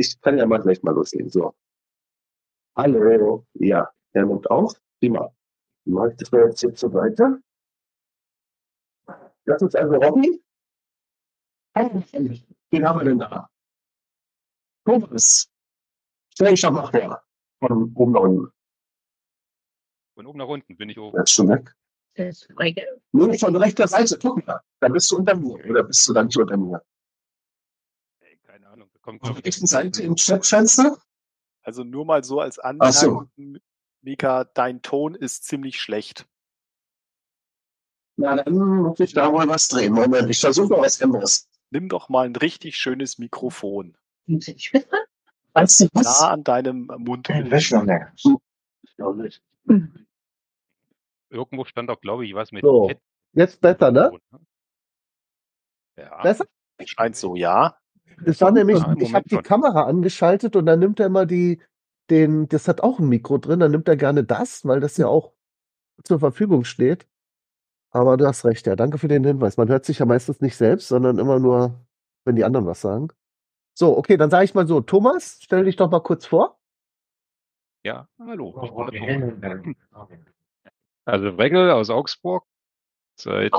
ich kann ja mal gleich mal loslegen. So. Hallo. Ja, er nimmt auf. Prima. Mache ich das mal jetzt hier zur Seite. Das ist also Robby. Wen haben wir denn da? Thomas. Stell dich doch mal vor. Von oben nach unten. Von oben nach unten bin ich oben. Das ist schon weg. Nur von rechter Seite. Guck mal. Da bist du unter mir. Oder bist du dann nicht unter mir? Ey, keine Ahnung. da Kommt, Auf der rechten Seite im Chatfenster? Also nur mal so als Ach so. Anmerkung, Mika, dein Ton ist ziemlich schlecht. Na, dann muss ich da wohl was drehen. Moment, ich versuche mal was anderes. Nimm doch mal ein richtig schönes Mikrofon. Weißt du Nah an deinem Mund. irgendwo stand auch, glaube ich, was mit So. Jetzt besser, ne? Ja. Besser? Scheint so, ja. Es war nämlich, im ich habe die schon. Kamera angeschaltet und dann nimmt er immer die, den, das hat auch ein Mikro drin, dann nimmt er gerne das, weil das ja auch zur Verfügung steht. Aber du hast recht, ja. Danke für den Hinweis. Man hört sich ja meistens nicht selbst, sondern immer nur, wenn die anderen was sagen. So, okay, dann sage ich mal so, Thomas, stell dich doch mal kurz vor. Ja, hallo. Also Regel aus Augsburg, seit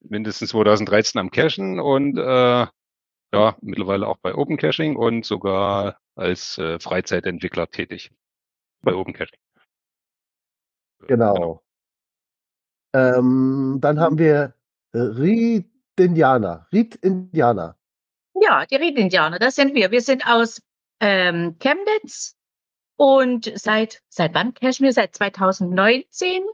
mindestens 2013 am Cachen und äh, ja, mittlerweile auch bei Open Caching und sogar als äh, Freizeitentwickler tätig bei Open Caching. Genau. Ähm, dann haben wir Ried Indianer. Ried Indianer. Ja, die Ried-Indianer, das sind wir. Wir sind aus ähm, Chemnitz und seit, seit wann cashen wir? Seit 2019.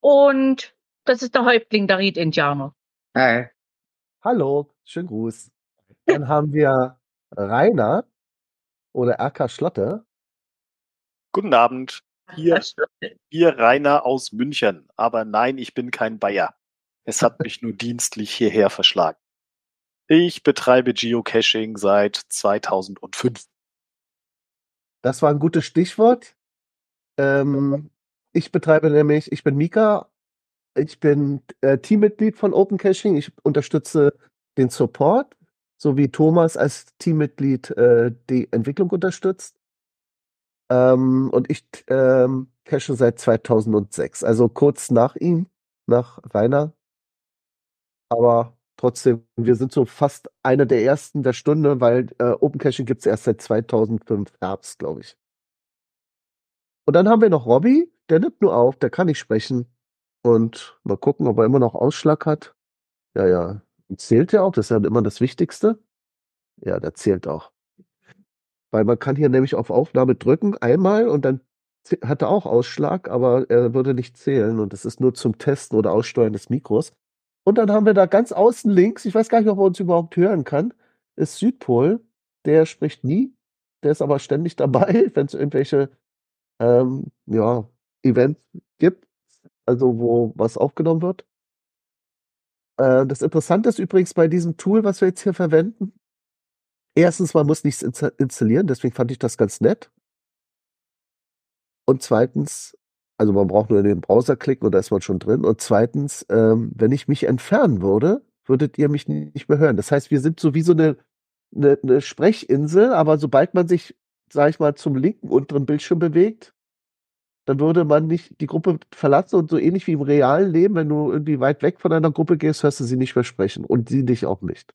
Und das ist der Häuptling der Ried-Indianer. Hi. Hallo, schönen Gruß. Dann haben wir Rainer oder RK Schlotte. Guten Abend. Hier, hier Rainer aus München. Aber nein, ich bin kein Bayer. Es hat mich nur dienstlich hierher verschlagen. Ich betreibe Geocaching seit 2005. Das war ein gutes Stichwort. Ähm, ich betreibe nämlich, ich bin Mika, ich bin äh, Teammitglied von Open Caching. Ich unterstütze den Support, sowie Thomas als Teammitglied äh, die Entwicklung unterstützt. Ähm, und ich ähm, cache seit 2006, also kurz nach ihm, nach Rainer. Aber trotzdem, wir sind so fast einer der ersten der Stunde, weil äh, Open Caching gibt es erst seit 2005 Herbst, glaube ich. Und dann haben wir noch Robby, der nimmt nur auf, der kann nicht sprechen. Und mal gucken, ob er immer noch Ausschlag hat. Ja, ja. Zählt er auch? Das ist ja immer das Wichtigste. Ja, der zählt auch. Weil man kann hier nämlich auf Aufnahme drücken, einmal, und dann hat er auch Ausschlag, aber er würde nicht zählen. Und das ist nur zum Testen oder Aussteuern des Mikros. Und dann haben wir da ganz außen links, ich weiß gar nicht, ob er uns überhaupt hören kann, ist Südpol. Der spricht nie. Der ist aber ständig dabei, wenn es irgendwelche ähm, ja, Events gibt, also wo was aufgenommen wird. Äh, das Interessante ist übrigens bei diesem Tool, was wir jetzt hier verwenden, erstens, man muss nichts insta- installieren, deswegen fand ich das ganz nett. Und zweitens, also man braucht nur in den Browser klicken und da ist man schon drin. Und zweitens, ähm, wenn ich mich entfernen würde, würdet ihr mich nicht mehr hören. Das heißt, wir sind so wie so eine, eine, eine Sprechinsel, aber sobald man sich, sag ich mal, zum linken unteren Bildschirm bewegt, dann würde man nicht die Gruppe verlassen und so ähnlich wie im realen Leben, wenn du irgendwie weit weg von einer Gruppe gehst, hörst du sie nicht mehr sprechen und sie dich auch nicht.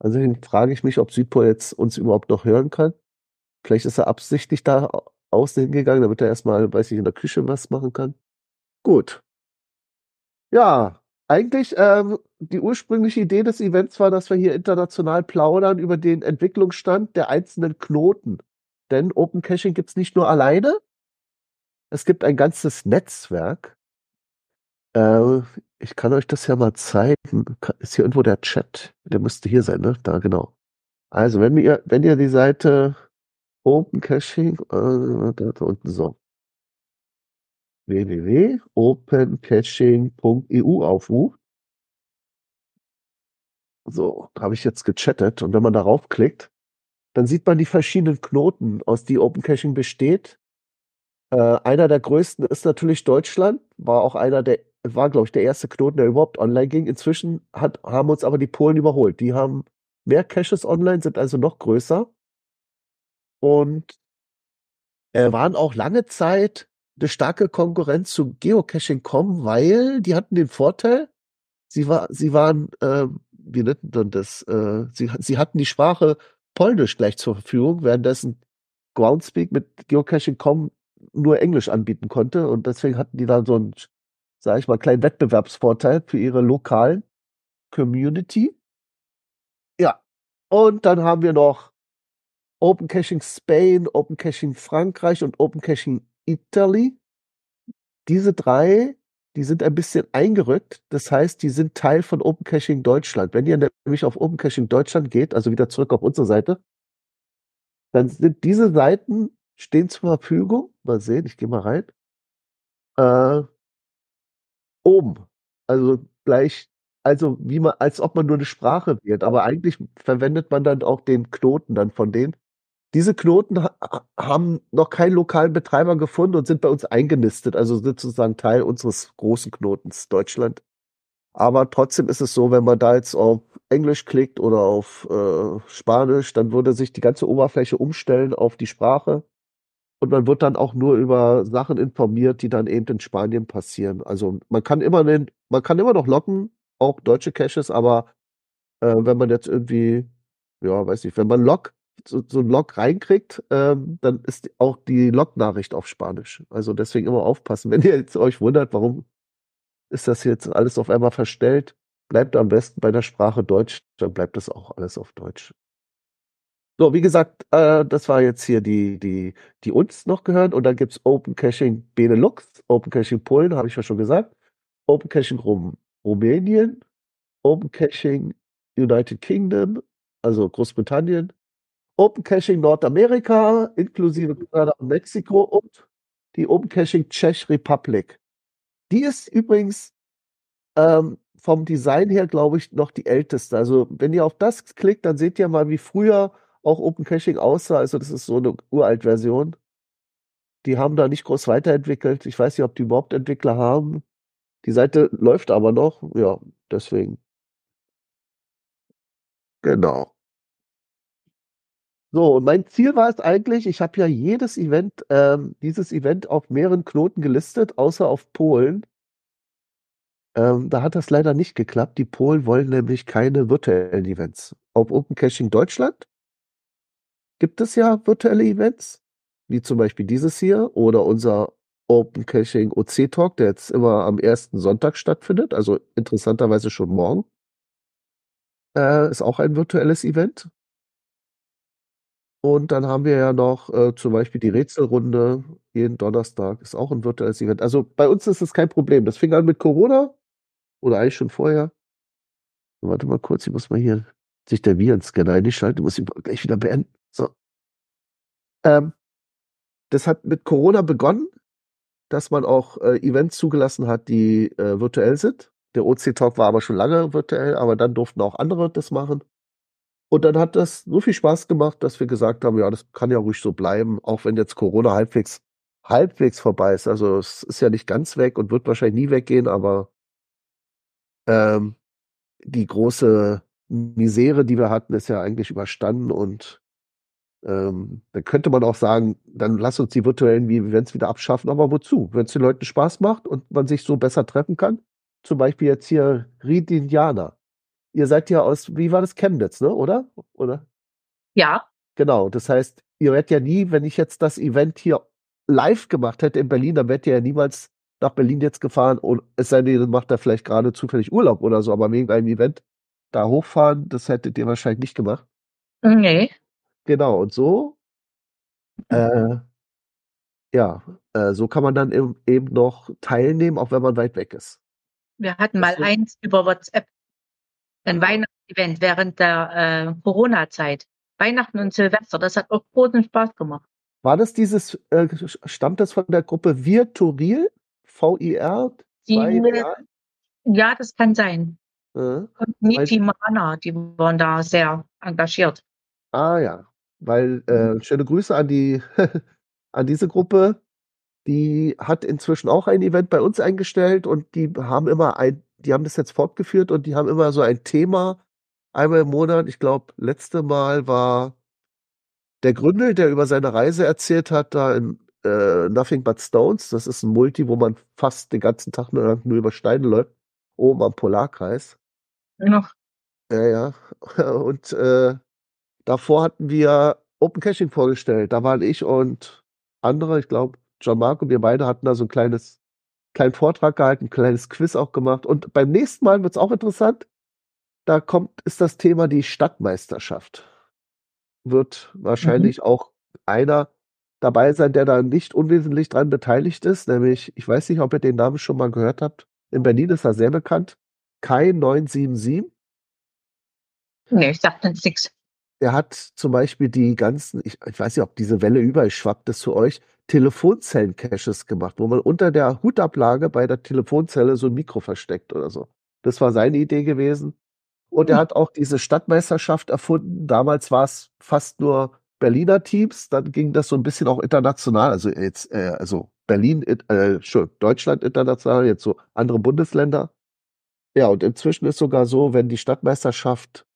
Also frage ich mich, ob Südpol jetzt uns überhaupt noch hören kann. Vielleicht ist er absichtlich da au- außen hingegangen, damit er erstmal, weiß ich, in der Küche was machen kann. Gut. Ja, eigentlich, ähm, die ursprüngliche Idee des Events war, dass wir hier international plaudern über den Entwicklungsstand der einzelnen Knoten. Denn Open Caching gibt's nicht nur alleine, es gibt ein ganzes Netzwerk. Äh, ich kann euch das ja mal zeigen. Ist hier irgendwo der Chat? Der müsste hier sein, ne? Da, genau. Also, wenn ihr, wenn ihr die Seite Open Caching, äh, da, da unten so. www.opencaching.eu aufruft. So, habe ich jetzt gechattet. Und wenn man darauf klickt, dann sieht man die verschiedenen Knoten, aus die Open Caching besteht. Äh, einer der größten ist natürlich Deutschland, war auch einer der, war glaube ich der erste Knoten, der überhaupt online ging. Inzwischen hat, haben uns aber die Polen überholt. Die haben mehr Caches online, sind also noch größer. Und äh, waren auch lange Zeit eine starke Konkurrenz zu Geocaching.com, weil die hatten den Vorteil, sie war, sie waren, äh, wie nennt man das, äh, sie, sie hatten die Sprache Polnisch gleich zur Verfügung, währenddessen Groundspeak mit Geocaching.com nur Englisch anbieten konnte und deswegen hatten die da so einen, sage ich mal, kleinen Wettbewerbsvorteil für ihre lokalen Community. Ja, und dann haben wir noch Open Caching Spain, Open Caching Frankreich und Open Caching Italy. Diese drei, die sind ein bisschen eingerückt. Das heißt, die sind Teil von Open Caching Deutschland. Wenn ihr nämlich auf Open Caching Deutschland geht, also wieder zurück auf unsere Seite, dann sind diese Seiten stehen zur Verfügung. Mal sehen, ich gehe mal rein. Äh, oben. Also gleich, also wie man, als ob man nur eine Sprache wird. Aber eigentlich verwendet man dann auch den Knoten dann von denen. Diese Knoten ha haben noch keinen lokalen Betreiber gefunden und sind bei uns eingenistet, also sozusagen Teil unseres großen Knotens Deutschland. Aber trotzdem ist es so, wenn man da jetzt auf Englisch klickt oder auf äh, Spanisch, dann würde sich die ganze Oberfläche umstellen auf die Sprache. Und man wird dann auch nur über Sachen informiert, die dann eben in Spanien passieren. Also man kann immer den, man kann immer noch locken, auch deutsche Caches, aber äh, wenn man jetzt irgendwie, ja, weiß nicht, wenn man Log, so, so ein Log reinkriegt, ähm, dann ist auch die Log-Nachricht auf Spanisch. Also deswegen immer aufpassen. Wenn ihr jetzt euch wundert, warum ist das jetzt alles auf einmal verstellt, bleibt am besten bei der Sprache Deutsch, dann bleibt das auch alles auf Deutsch. So, wie gesagt, äh, das war jetzt hier die, die, die uns noch gehören. Und dann gibt's Open Caching Benelux, Open Caching Polen, habe ich ja schon gesagt, Open Caching Rum Rumänien, Open Caching United Kingdom, also Großbritannien, Open Caching Nordamerika, inklusive Kanada und Mexiko und die Open Caching Czech Republic. Die ist übrigens ähm, vom Design her, glaube ich, noch die älteste. Also wenn ihr auf das klickt, dann seht ihr mal, wie früher auch Open Caching aussah. Also das ist so eine Uralt-Version. Die haben da nicht groß weiterentwickelt. Ich weiß nicht, ob die überhaupt Entwickler haben. Die Seite läuft aber noch. Ja, deswegen. Genau. So, und mein Ziel war es eigentlich, ich habe ja jedes Event, ähm, dieses Event auf mehreren Knoten gelistet, außer auf Polen. Ähm, da hat das leider nicht geklappt. Die Polen wollen nämlich keine virtuellen Events. Auf Open Caching Deutschland gibt es ja virtuelle Events, wie zum Beispiel dieses hier oder unser Open Caching OC Talk, der jetzt immer am ersten Sonntag stattfindet, also interessanterweise schon morgen. Äh, ist auch ein virtuelles Event. Und dann haben wir ja noch äh, zum Beispiel die Rätselrunde jeden Donnerstag, ist auch ein virtuelles Event. Also bei uns ist es kein Problem. Das fing an mit Corona oder eigentlich schon vorher. Warte mal kurz, ich muss mal hier sich der Virenscanner einschalten, muss ich gleich wieder beenden. So. Ähm, das hat mit Corona begonnen, dass man auch äh, Events zugelassen hat, die äh, virtuell sind. Der OC-Talk war aber schon lange virtuell, aber dann durften auch andere das machen. Und dann hat das so viel Spaß gemacht, dass wir gesagt haben, ja, das kann ja ruhig so bleiben, auch wenn jetzt Corona halbwegs, halbwegs vorbei ist. Also es ist ja nicht ganz weg und wird wahrscheinlich nie weggehen, aber ähm, die große Misere, die wir hatten, ist ja eigentlich überstanden und ähm, dann könnte man auch sagen, dann lass uns die virtuellen Events wieder abschaffen, aber wozu? Wenn es den Leuten Spaß macht und man sich so besser treffen kann, zum Beispiel jetzt hier Ried Indianer. Ihr seid ja aus, wie war das, Chemnitz, ne, oder? Oder? Ja. Genau, das heißt, ihr werdet ja nie, wenn ich jetzt das Event hier live gemacht hätte in Berlin, dann werdet ihr ja niemals nach Berlin jetzt gefahren und es sei denn, ihr macht da vielleicht gerade zufällig Urlaub oder so, aber wegen einem Event da hochfahren, das hättet ihr wahrscheinlich nicht gemacht. Nee. Genau, und so, äh, ja, äh, so kann man dann eben, eben noch teilnehmen, auch wenn man weit weg ist. Wir hatten mal Das- eins über WhatsApp. Ein Weihnachtsevent während der äh, Corona-Zeit. Weihnachten und Silvester. Das hat auch großen Spaß gemacht. War das dieses, äh, stammt das von der Gruppe Virturil? V-I-R? Ja, das kann sein. Äh, Und Niti Mana, die waren da sehr engagiert. ah ja, weil äh, schöne Grüße an die an diese Gruppe. Die hat inzwischen auch ein Event bei uns eingestellt und die haben immer ein, die haben das jetzt fortgeführt und die haben immer so ein Thema einmal im Monat. Ich glaube, letzte Mal war der Gründel, der über seine Reise erzählt hat, da in äh, Nothing But Stones. Das ist ein Multi, wo man fast den ganzen Tag nur, nur über Steine läuft, oben am Polarkreis. Noch. Ja, ja. Und äh, davor hatten wir Open Caching vorgestellt. Da waren ich und andere, ich glaube, John Marco, wir beide hatten da so ein kleines, kleinen Vortrag gehalten, ein kleines Quiz auch gemacht. Und beim nächsten Mal wird es auch interessant. Da kommt, ist das Thema die Stadtmeisterschaft. Wird wahrscheinlich auch einer dabei sein, der da nicht unwesentlich dran beteiligt ist. Nämlich, ich weiß nicht, ob ihr den Namen schon mal gehört habt. In Berlin ist er sehr bekannt. Kai 977. Nee, ich dachte nichts. Der hat zum Beispiel die ganzen, ich, ich weiß nicht, ob diese Welle überall schwappt es zu euch, Telefonzellen-Caches gemacht, wo man unter der Hutablage bei der Telefonzelle so ein Mikro versteckt oder so. Das war seine Idee gewesen. Und er Hm. hat auch diese Stadtmeisterschaft erfunden. Damals war es fast nur Berliner Teams, dann ging das so ein bisschen auch international, also jetzt, äh, also Berlin, äh, Entschuldigung, Deutschland international, jetzt so andere Bundesländer. Ja, und inzwischen ist sogar so, wenn die Stadtmeisterschaft,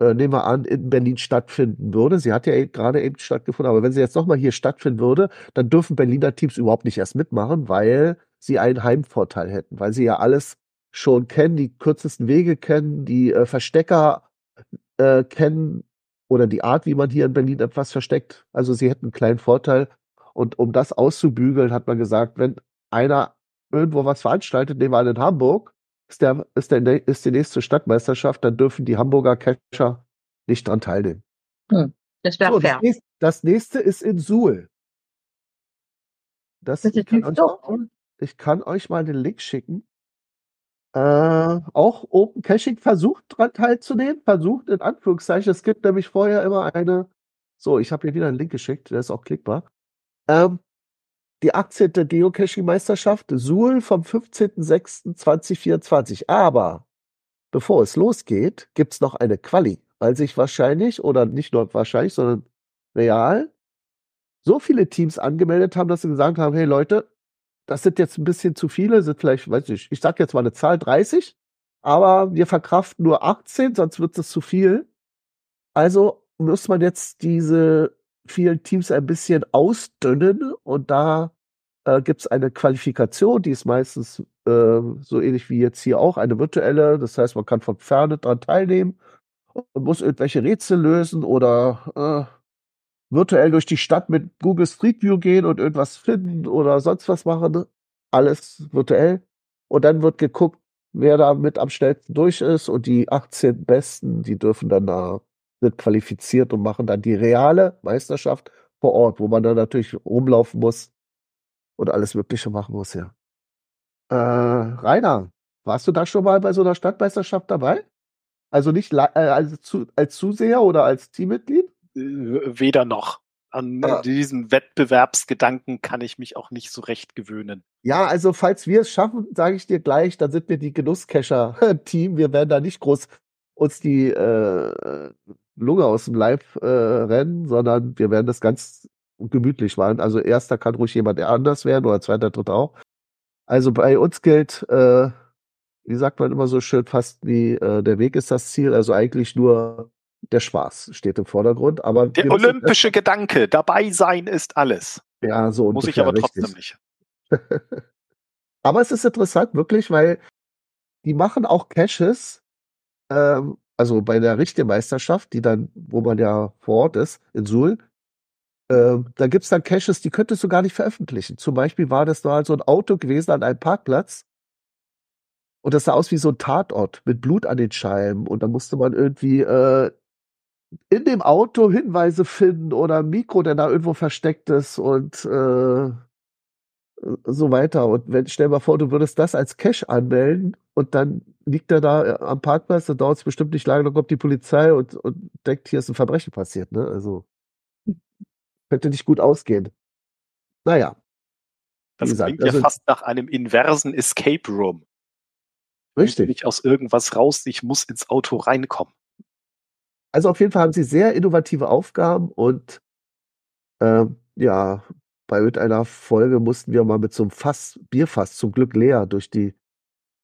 äh, nehmen wir an, in Berlin stattfinden würde, sie hat ja gerade eben stattgefunden, aber wenn sie jetzt nochmal hier stattfinden würde, dann dürfen Berliner Teams überhaupt nicht erst mitmachen, weil sie einen Heimvorteil hätten, weil sie ja alles schon kennen, die kürzesten Wege kennen, die äh, Verstecker äh, kennen oder die Art, wie man hier in Berlin etwas versteckt. Also sie hätten einen kleinen Vorteil. Und um das auszubügeln, hat man gesagt, wenn einer irgendwo was veranstaltet, nehmen wir an in Hamburg, ist, der, ist, der, ist die nächste Stadtmeisterschaft, dann dürfen die Hamburger Catcher nicht dran teilnehmen. Das wäre So, fair. das, nächste, das nächste ist in Suhl. Das, Das ich, kann euch mal, ich kann euch mal den Link schicken. Äh, auch Open Caching versucht dran teilzunehmen, versucht in Anführungszeichen. Es gibt nämlich vorher immer eine. So, ich habe hier wieder einen Link geschickt, der ist auch klickbar. Ähm, die 18. Geocaching-Meisterschaft Suhl vom 15.06.2024. Aber bevor es losgeht, gibt's noch eine Quali, weil sich wahrscheinlich, oder nicht nur wahrscheinlich, sondern real, so viele Teams angemeldet haben, dass sie gesagt haben, hey Leute, das sind jetzt ein bisschen zu viele, sind vielleicht, weiß ich, ich sag jetzt mal eine Zahl 30, aber wir verkraften nur 18, sonst wird es zu viel. Also muss man jetzt diese vielen Teams ein bisschen ausdünnen und da äh, gibt es eine Qualifikation, die ist meistens äh, so ähnlich wie jetzt hier auch eine virtuelle. Das heißt, man kann von Ferne dran teilnehmen und muss irgendwelche Rätsel lösen oder äh, virtuell durch die Stadt mit Google Street View gehen und irgendwas finden oder sonst was machen. Alles virtuell. Und dann wird geguckt, wer da mit am schnellsten durch ist und die 18 Besten, die dürfen dann da, sind qualifiziert und machen dann die reale Meisterschaft vor Ort, wo man dann natürlich rumlaufen muss und alles Mögliche machen muss, ja. Äh, Rainer, warst du da schon mal bei so einer Stadtmeisterschaft dabei? Also nicht äh, als, zu, als Zuseher oder als Teammitglied? Äh, Weder noch. An Ah. diesen Wettbewerbsgedanken kann ich mich auch nicht so recht gewöhnen. Ja, also falls wir es schaffen, sage ich dir gleich, dann sind wir die Genusscacher-Team. Wir werden da nicht groß uns die äh, Lunge aus dem Leib äh, rennen, sondern wir werden das ganz gemütlich machen. Also erster kann ruhig jemand anders werden oder zweiter, dritter auch. Also bei uns gilt, äh, wie sagt man immer so schön, fast wie äh, der Weg ist das Ziel. Also eigentlich nur der Spaß steht im Vordergrund. Aber Der wir müssen- olympische Gedanke, dabei sein ist alles. ja, so Muss ich aber trotzdem richtig. nicht. Aber es ist interessant, wirklich, weil die machen auch Caches, ähm, also bei der richtigen Meisterschaft, die dann, wo man ja vor Ort ist, in Suhl, ähm, da gibt's dann Caches, die könntest du gar nicht veröffentlichen. Zum Beispiel war das mal so ein Auto gewesen an einem Parkplatz und das sah aus wie so ein Tatort mit Blut an den Scheiben und dann musste man irgendwie äh, in dem Auto Hinweise finden oder ein Mikro, der da irgendwo versteckt ist und äh, so weiter. Und wenn, stell dir mal vor, du würdest das als Cache anmelden und dann liegt er da äh, am Parkplatz, dann dauert es bestimmt nicht lange, dann kommt die Polizei und, und denkt, hier ist ein Verbrechen passiert, ne? Also könnte nicht gut ausgehen. Naja. Das gesagt, klingt ja also- fast nach einem inversen Escape Room. Richtig. Nicht aus irgendwas raus, ich muss ins Auto reinkommen. Also auf jeden Fall haben sie sehr innovative Aufgaben und ähm, ja, bei irgendeiner Folge mussten wir mal mit so einem Fass, Bierfass, zum Glück leer, durch die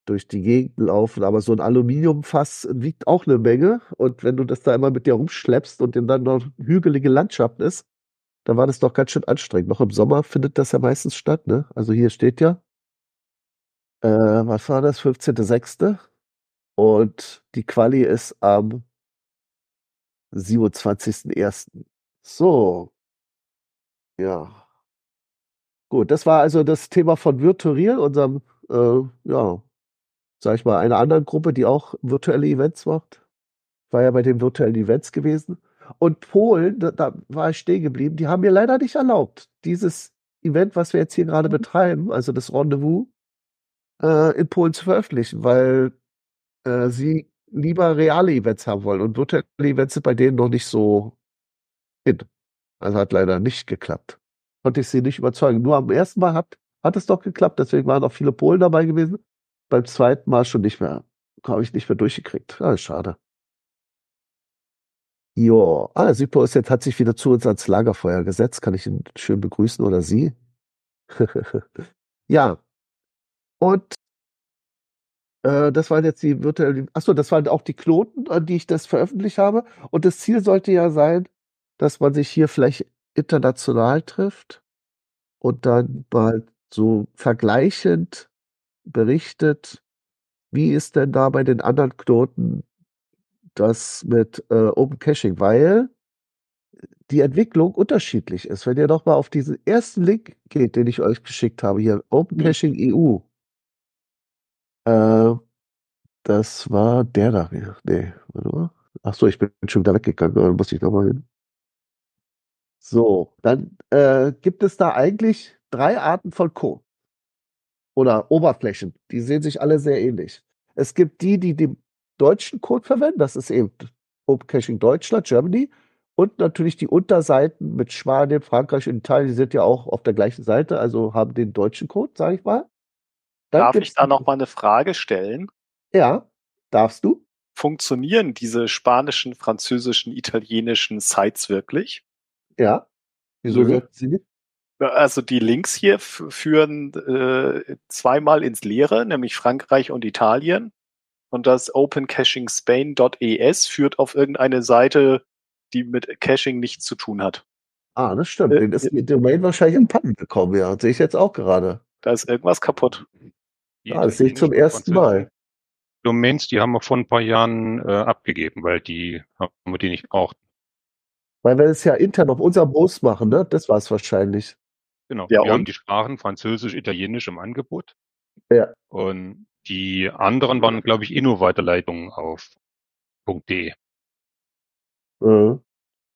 durch die Gegend laufen. Aber so ein Aluminiumfass wiegt auch eine Menge. Und wenn du das da immer mit dir rumschleppst und dann noch hügelige Landschaft ist, dann war das doch ganz schön anstrengend. Noch im Sommer findet das ja meistens statt, ne? Also hier steht ja, äh, was war das? 15.06. Und die Quali ist am 27.01. So. Ja. Gut, das war also das Thema von Virtual, unserem, äh, ja, sag ich mal, einer anderen Gruppe, die auch virtuelle Events macht. War ja bei den virtuellen Events gewesen. Und Polen, da, da war ich stehen geblieben, die haben mir leider nicht erlaubt, dieses Event, was wir jetzt hier gerade betreiben, also das Rendezvous, äh, in Polen zu veröffentlichen, weil äh, sie lieber reale Events haben wollen. Und virtuelle Events sind bei denen noch nicht so in. Also hat leider nicht geklappt. Konnte ich sie nicht überzeugen. Nur am ersten Mal hat, hat es doch geklappt, deswegen waren auch viele Polen dabei gewesen. Beim zweiten Mal schon nicht mehr. Habe ich nicht mehr durchgekriegt. Ja, schade. Jo, ah, Sipo ist jetzt, hat sich wieder zu uns ans Lagerfeuer gesetzt. Kann ich ihn schön begrüßen oder sie? ja. Und äh, das waren jetzt die virtuellen, achso, das waren auch die Knoten, an die ich das veröffentlicht habe. Und das Ziel sollte ja sein, dass man sich hier vielleicht international trifft und dann mal so vergleichend berichtet, wie ist denn da bei den anderen Knoten das mit äh, Open Caching, weil die Entwicklung unterschiedlich ist. Wenn ihr noch mal auf diesen ersten Link geht, den ich euch geschickt habe, hier Open Caching EU, äh, das war der da. Nee, warte mal. Ach so, ich bin schon wieder weggegangen, dann muss ich noch mal hin. So, dann äh, gibt es da eigentlich drei Arten von Code oder Oberflächen. Die sehen sich alle sehr ähnlich. Es gibt die, die den deutschen Code verwenden. Das ist eben Open Caching Deutschland, Germany. Und natürlich die Unterseiten mit Spanien, Frankreich und Italien, die sind ja auch auf der gleichen Seite, also haben den deutschen Code, sage ich mal. Dann Darf ich da noch mal eine Frage stellen? Ja, darfst du. Funktionieren diese spanischen, französischen, italienischen Sites wirklich? Ja. Wieso wirken sie nicht? Also die Links hier führen äh, zweimal ins Leere, nämlich Frankreich und Italien. Und das OpenCachingSpain.es führt auf irgendeine Seite, die mit Caching nichts zu tun hat. Ah, das stimmt. Äh, Den ist die Domain wahrscheinlich in Pannen gekommen, ja. Das sehe ich jetzt auch gerade. Da ist irgendwas kaputt. Ja, das sehe ich zum ersten Mal. Domains, die haben wir vor ein paar Jahren äh, abgegeben, weil die haben wir die nicht braucht. Weil wir es ja intern auf unserem Bus machen, ne? Das war es wahrscheinlich. Genau. Ja, wir und? haben die Sprachen Französisch, Italienisch im Angebot. Ja. Und die anderen waren, glaube ich, Inno-Weiterleitungen auf .de. Mhm.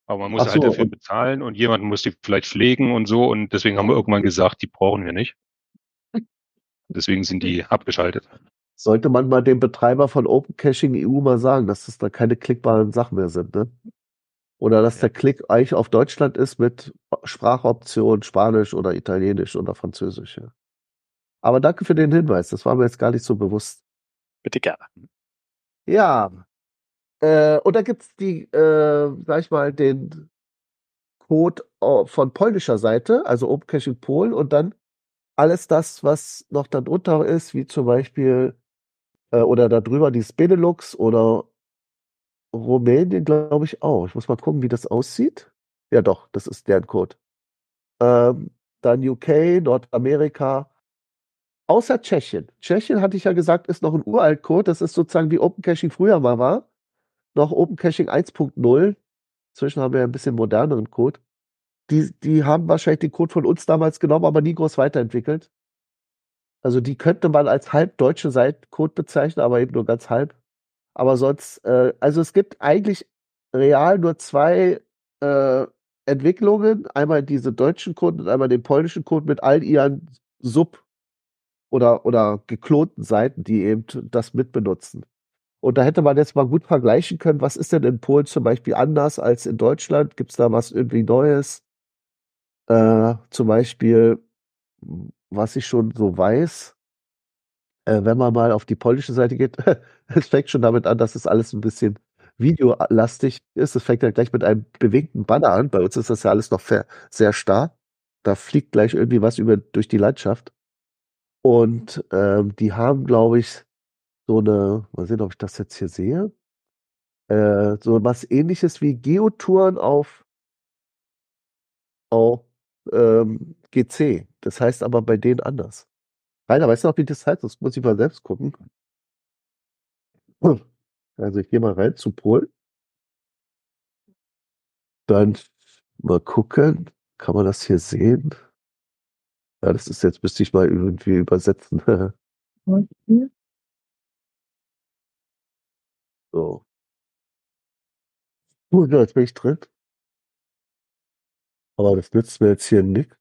Aber man muss halt so, dafür bezahlen und jemand muss die vielleicht pflegen und so und deswegen haben wir irgendwann gesagt, die brauchen wir nicht. Deswegen sind die abgeschaltet. Sollte man mal dem Betreiber von Open Caching EU mal sagen, dass das da keine klickbaren Sachen mehr sind, ne? Oder dass der Klick eigentlich auf Deutschland ist mit Sprachoption Spanisch oder Italienisch oder Französisch. Ja. Aber danke für den Hinweis. Das war mir jetzt gar nicht so bewusst. Bitte gerne. Ja. Äh, und da gibt's die, äh, sag ich mal, den Code äh, von polnischer Seite, also Open Caching Polen und dann alles das, was noch darunter ist, wie zum Beispiel äh, oder darüber die Benelux oder Rumänien, glaube ich auch. Ich muss mal gucken, wie das aussieht. Ja, doch, das ist deren Code. Ähm, dann UK, Nordamerika, außer Tschechien. Tschechien, hatte ich ja gesagt, ist noch ein uralt Code. Das ist sozusagen wie Open Caching früher mal war. Noch Open Caching 1.0. Inzwischen haben wir ein bisschen moderneren Code. Die, die haben wahrscheinlich den Code von uns damals genommen, aber nie groß weiterentwickelt. Also die könnte man als halb deutsche Seitencode bezeichnen, aber eben nur ganz halb. Aber sonst, äh, also es gibt eigentlich real nur zwei äh, Entwicklungen. Einmal diese deutschen Code und einmal den polnischen Code mit all ihren Sub- oder, oder geklonten Seiten, die eben das mitbenutzen. Und da hätte man jetzt mal gut vergleichen können, was ist denn in Polen zum Beispiel anders als in Deutschland? Gibt es da was irgendwie Neues? Äh, zum Beispiel, was ich schon so weiß, äh, wenn man mal auf die polnische Seite geht, es fängt schon damit an, dass es alles ein bisschen videolastig ist. Es fängt ja gleich mit einem bewegten Banner an. Bei uns ist das ja alles noch sehr starr. Da fliegt gleich irgendwie was über, durch die Landschaft. Und ähm, die haben, glaube ich, so eine, mal sehen, ob ich das jetzt hier sehe, äh, so was ähnliches wie Geotouren auf, auf ähm, GC. Das heißt aber bei denen anders. Rainer, weißt du noch, wie das heißt? Das muss ich mal selbst gucken. Also ich gehe mal rein zu Polen. Dann mal gucken. Kann man das hier sehen? Ja, das ist jetzt, müsste ich mal irgendwie übersetzen. so. Gut, jetzt bin ich drin. Aber das nützt mir jetzt hier nichts.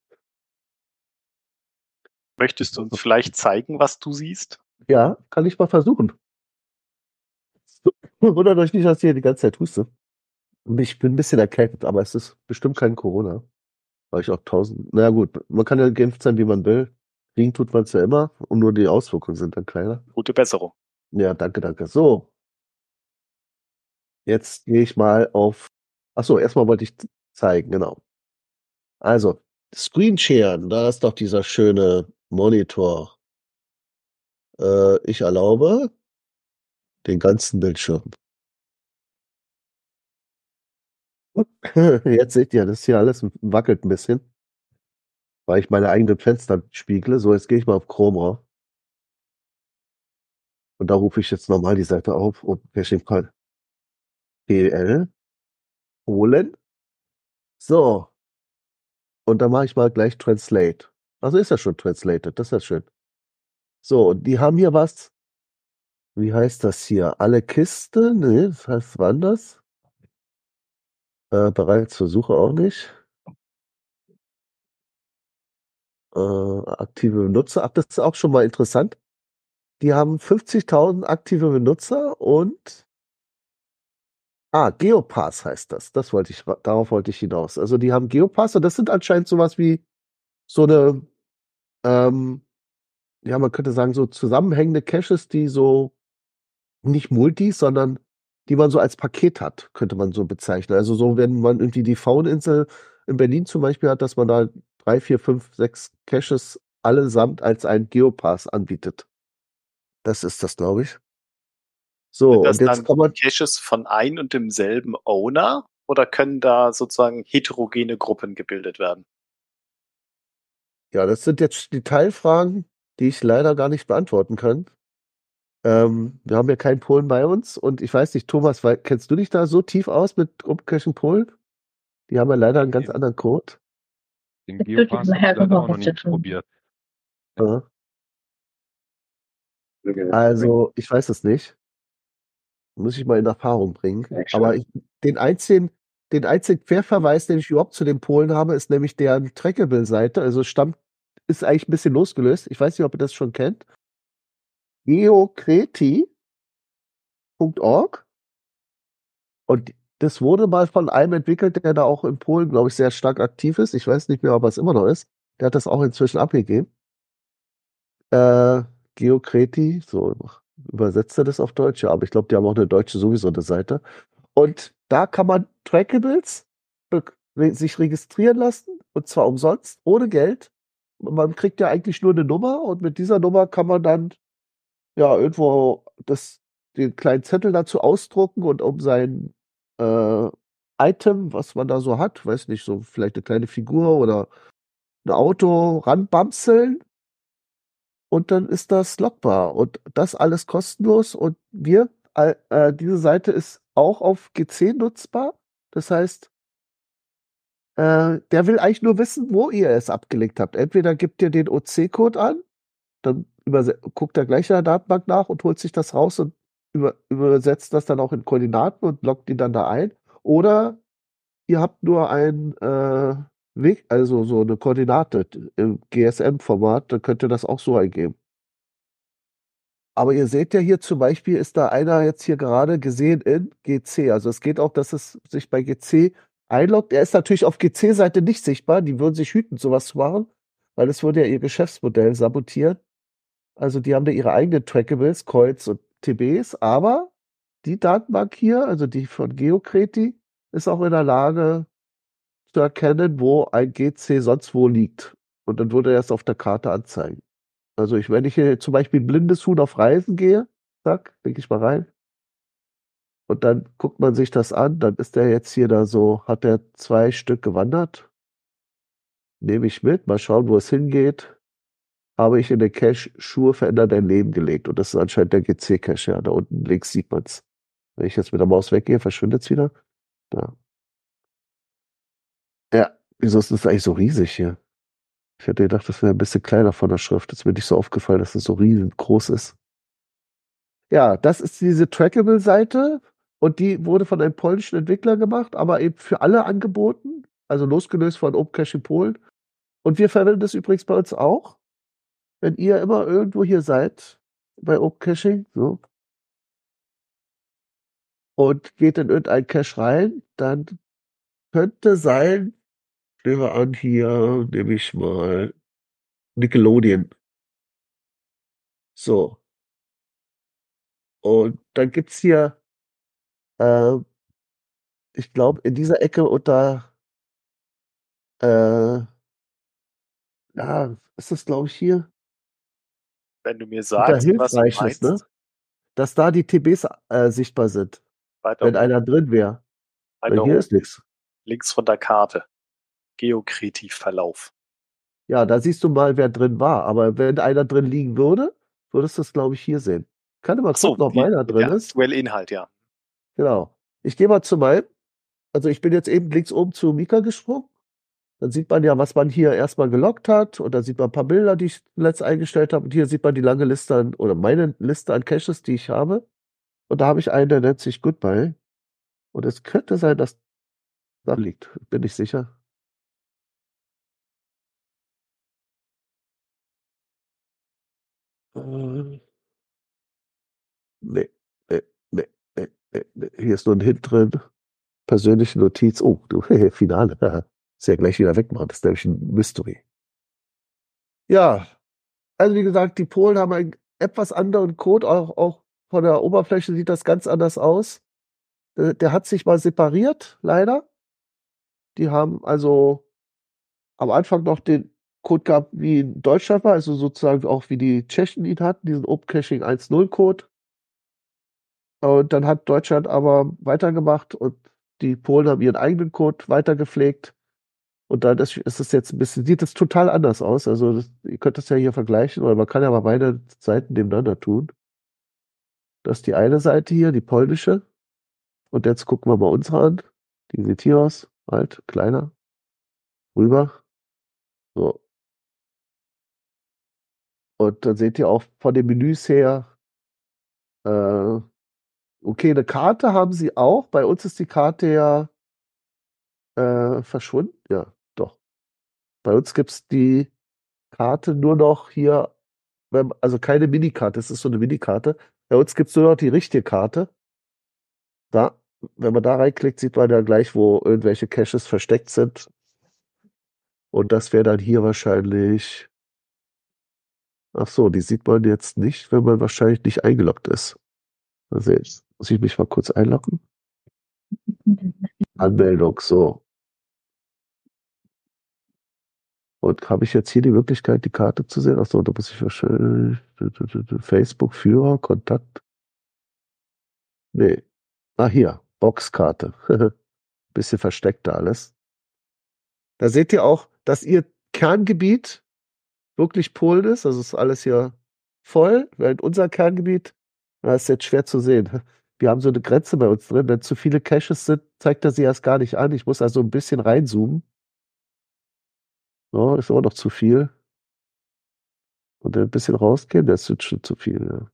Möchtest du uns vielleicht zeigen, was du siehst? Ja, kann ich mal versuchen. Wundert euch nicht, dass ich hier die ganze Zeit huste. Ich bin ein bisschen erkältet, aber es ist bestimmt kein Corona. Weil ich auch tausend. Na gut, man kann ja geimpft sein, wie man will. Kriegen tut man es ja immer und nur die Auswirkungen sind dann kleiner. Gute Besserung. Ja, danke, danke. So. Jetzt gehe ich mal auf. Achso, erstmal wollte ich zeigen, genau. Also, Screensharen, da ist doch dieser schöne Monitor. Äh, ich erlaube den ganzen Bildschirm. Jetzt seht ihr, das hier alles wackelt ein bisschen, weil ich meine eigenen Fenster spiegle. So, jetzt gehe ich mal auf Chrome rauf. Und da rufe ich jetzt nochmal die Seite auf und Caching Call. PL. Polen. So. Und dann mache ich mal gleich Translate. Also ist ja schon translated, das ist ja schön. So, und die haben hier was. Wie heißt das hier? Alle Kiste? Nee, das heißt woanders. Äh, bereits zur Suche auch nicht. Äh, aktive Benutzer. Ach, das ist auch schon mal interessant. Die haben 50.000 aktive Benutzer und Ah, Geopass heißt das. Das wollte ich, darauf wollte ich hinaus. Also die haben Geopass und das sind anscheinend sowas wie so eine, ähm, ja, man könnte sagen, so zusammenhängende Caches, die so nicht Multis, sondern die man so als Paket hat, könnte man so bezeichnen. Also so, wenn man irgendwie die Fauninsel in Berlin zum Beispiel hat, dass man da drei, vier, fünf, sechs Caches allesamt als ein Geopass anbietet. Das ist das, glaube ich. So, das und jetzt dann kann man, Caches von ein und demselben Owner oder können da sozusagen heterogene Gruppen gebildet werden? Ja, das sind jetzt Detailfragen, die ich leider gar nicht beantworten kann. Ähm, wir haben ja keinen Polen bei uns und ich weiß nicht, Thomas, weil, kennst du dich da so tief aus mit Umkirchen Polen? Die haben ja leider einen ganz Ja. anderen Code. Den Geopass habe ich leider auch noch nicht probiert. Ja. Also, ich weiß es nicht. Muss ich mal in Erfahrung bringen. Aber ich, den einzigen, den einzigen Querverweis, den ich überhaupt zu den Polen habe, ist nämlich deren Trackable-Seite. Also stammt, ist eigentlich ein bisschen losgelöst. Ich weiß nicht, ob ihr das schon kennt. geokreti.org. Und das wurde mal von einem entwickelt, der da auch in Polen, glaube ich, sehr stark aktiv ist. Ich weiß nicht mehr, ob es immer noch ist. Der hat das auch inzwischen abgegeben. Äh, Geokreti, so übersetzt er das auf Deutsch, ja, aber ich glaube, die haben auch eine deutsche sowieso eine Seite. Und da kann man Trackables sich registrieren lassen und zwar umsonst, ohne Geld. Man kriegt ja eigentlich nur eine Nummer und mit dieser Nummer kann man dann ja irgendwo das, den kleinen Zettel dazu ausdrucken und um sein äh, Item, was man da so hat, weiß nicht, so vielleicht eine kleine Figur oder ein Auto ranbamseln. Und dann ist das lockbar. Und das alles kostenlos. Und wir, äh, diese Seite ist auch auf GC nutzbar. Das heißt, äh, der will eigentlich nur wissen, wo ihr es abgelegt habt. Entweder gibt ihr den OC-Code an, dann guckt er gleich in der Datenbank nach und holt sich das raus und über, übersetzt das dann auch in Koordinaten und loggt ihn dann da ein. Oder ihr habt nur ein äh, Weg, also so eine Koordinate im GSM-Format, dann könnt ihr das auch so eingeben. Aber ihr seht ja hier zum Beispiel, ist da einer jetzt hier gerade gesehen in GC. Also es geht auch, dass es sich bei GC einloggt. Er ist natürlich auf GC-Seite nicht sichtbar. Die würden sich hüten, sowas zu machen, weil es würde ja ihr Geschäftsmodell sabotieren. Also die haben da ihre eigenen Trackables, Coils und TBs, aber die Datenbank hier, also die von Geokreti, ist auch in der Lage zu erkennen, wo ein GC sonst wo liegt. Und dann würde er es auf der Karte anzeigen. Also ich, wenn ich hier zum Beispiel blindes Huhn auf Reisen gehe, Zack, lege ich mal rein. Und dann guckt man sich das an, dann ist der jetzt hier da so, hat der zwei Stück gewandert. Nehme ich mit, mal schauen, wo es hingeht. Habe ich in den Cache Schuhe verändern dein Leben gelegt. Und das ist anscheinend der GC-Cache, ja. Da unten links sieht man's. Wenn ich jetzt mit der Maus weggehe, verschwindet's wieder. Da. Ja, wieso ist das eigentlich so riesig hier? Ich hätte gedacht, das wäre ein bisschen kleiner von der Schrift. Ist mir nicht so aufgefallen, dass es so riesengroß ist. Ja, das ist diese Trackable-Seite und die wurde von einem polnischen Entwickler gemacht, aber eben für alle angeboten, also losgelöst von OpenCache in Polen. Und wir verwenden das übrigens bei uns auch. Wenn ihr immer irgendwo hier seid, bei OpenCaching, so, und geht in irgendein Cache rein, dann könnte sein, nehmen wir an, hier nehme ich mal Nickelodeon. So. Und dann gibt's hier, äh, ich glaube, in dieser Ecke unter, äh, ja, ist das, glaube ich, hier? Wenn du mir Unter sagst, was du Hilfreiches, ne? meinst, Dass da die TBs äh, sichtbar sind, weiter wenn oben, einer drin wäre. weiter hier oben, ist nichts. links von der Karte. Geokretivverlauf. Ja, da siehst du mal, wer drin war. Aber wenn einer drin liegen würde, würdest du es, glaube ich, hier sehen. Kann so, gucken, ob wie- meiner drin der ist. aktuelle Inhalt, ja. Genau. Ich gehe mal zu meinem. Also ich bin jetzt eben links oben zu Mika gesprungen. Dann sieht man ja, was man hier erstmal gelockt hat. Und dann sieht man ein paar Bilder, die ich zuletzt eingestellt habe. Und hier sieht man die lange Liste an, oder meine Liste an Caches, die ich habe. Und da habe ich einen, der nennt sich Goodbye. Und es könnte sein, dass da liegt. Bin ich sicher. Nee, nee, nee, nee, nee. Hier ist nur ein Hint drin. Persönliche Notiz. Oh, du, Finale. Ist ja gleich wieder wegmachen. Das ist nämlich ein Mystery. Ja, also wie gesagt, die Polen haben einen etwas anderen Code. Auch, auch von der Oberfläche sieht das ganz anders aus. Der, der hat sich mal separiert, leider. Die haben also am Anfang noch den Code gehabt, wie in Deutschland war, also sozusagen auch wie die Tschechen ihn hatten, diesen OpenCaching 1.0 Code. Und dann hat Deutschland aber weitergemacht und die Polen haben ihren eigenen Code weitergepflegt. Und dann ist, ist es jetzt ein bisschen, sieht es total anders aus. Also das, ihr könnt das ja hier vergleichen, oder man kann ja mal beide Seiten nebeneinander tun. Das ist die eine Seite hier, die polnische. Und jetzt gucken wir mal unsere an. Die sieht hier aus, halt, kleiner. Rüber. So. Und dann seht ihr auch von den Menüs her, äh, okay, eine Karte haben sie auch. Bei uns ist die Karte ja äh, verschwunden. Ja, doch. Bei uns gibt's die Karte nur noch hier, also keine Minikarte, es ist so eine Minikarte. Bei uns gibt's nur noch die richtige Karte. Da, wenn man da reinklickt, sieht man ja gleich, wo irgendwelche Caches versteckt sind. Und das wäre dann hier wahrscheinlich. Ach so, die sieht man jetzt nicht, wenn man wahrscheinlich nicht eingeloggt ist. Also jetzt muss ich mich mal kurz einloggen. Anmeldung, so. Und habe ich jetzt hier die Möglichkeit, die Karte zu sehen? Achso, da muss ich wahrscheinlich Facebook, Führer, Kontakt. Nee. Ah, hier, Boxkarte. Bisschen versteckt da alles. Da seht ihr auch, dass ihr Kerngebiet wirklich Polen ist. Also ist alles hier voll, während unser Kerngebiet, das ist jetzt schwer zu sehen. Wir haben so eine Grenze bei uns drin. Wenn zu viele Caches sind, zeigt er sie erst gar nicht an. Ich muss also ein bisschen reinzoomen. So, ist aber noch zu viel. Und ein bisschen rausgehen, das ist schon zu viel.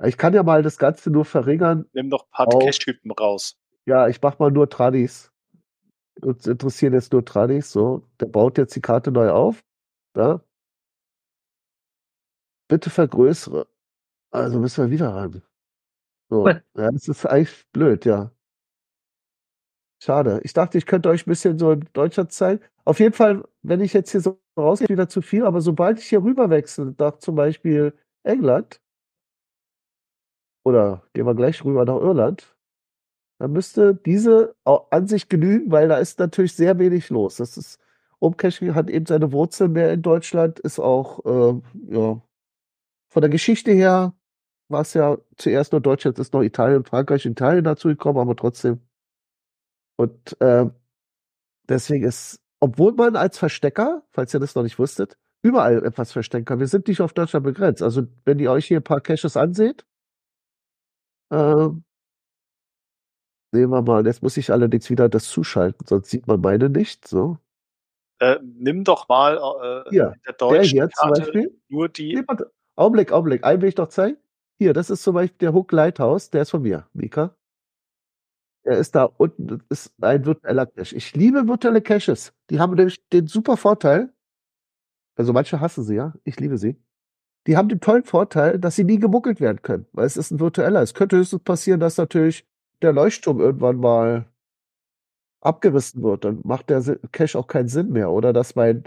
Ja. Ich kann ja mal das Ganze nur verringern. Nimm noch ein paar Auf. Cache-Typen raus. Ja, ich mach mal nur Tradis. Uns interessieren jetzt nur Tradis. So, der baut jetzt die Karte neu auf. Da. Bitte vergrößere. Also müssen wir wieder ran. So, ja, das ist eigentlich blöd, ja. Schade. Ich dachte, ich könnte euch ein bisschen so in Deutschland zeigen. Auf jeden Fall, wenn ich jetzt hier so rausgehe, wieder zu viel, aber sobald ich hier rüber wechsle, nach zum Beispiel England, oder gehen wir gleich rüber nach Irland, dann müsste diese au- an sich genügen, weil da ist natürlich sehr wenig los. Das ist, Umcaching hat eben seine Wurzeln mehr in Deutschland, ist auch, äh, ja, von der Geschichte her war es ja zuerst nur Deutschland, ist noch Italien, Frankreich, Italien dazu gekommen, aber trotzdem. Und äh, deswegen ist, obwohl man als Verstecker, falls ihr das noch nicht wusstet, überall etwas verstecken kann. Wir sind nicht auf Deutschland begrenzt. Also wenn ihr euch hier ein paar Caches anseht, äh, sehen wir mal, jetzt muss ich allerdings wieder das zuschalten, sonst sieht man meine nicht. So. Äh, nimm doch mal äh, Hier, in der Der deutschen hier zum Beispiel. nur die. Nee. Augenblick, Augenblick. Einen will ich doch zeigen. Hier, das ist zum Beispiel der Hook Lighthouse, der ist von mir, Mika. Der ist da unten, das ist ein virtueller Cache. Ich liebe virtuelle Caches. Die haben nämlich den super Vorteil, also manche hassen sie ja, ich liebe sie. Die haben den tollen Vorteil, dass sie nie gemuckelt werden können, weil es ist ein virtueller. Es könnte höchstens passieren, dass natürlich der Leuchtturm irgendwann mal abgerissen wird. Dann macht der Cache auch keinen Sinn mehr. Oder dass mein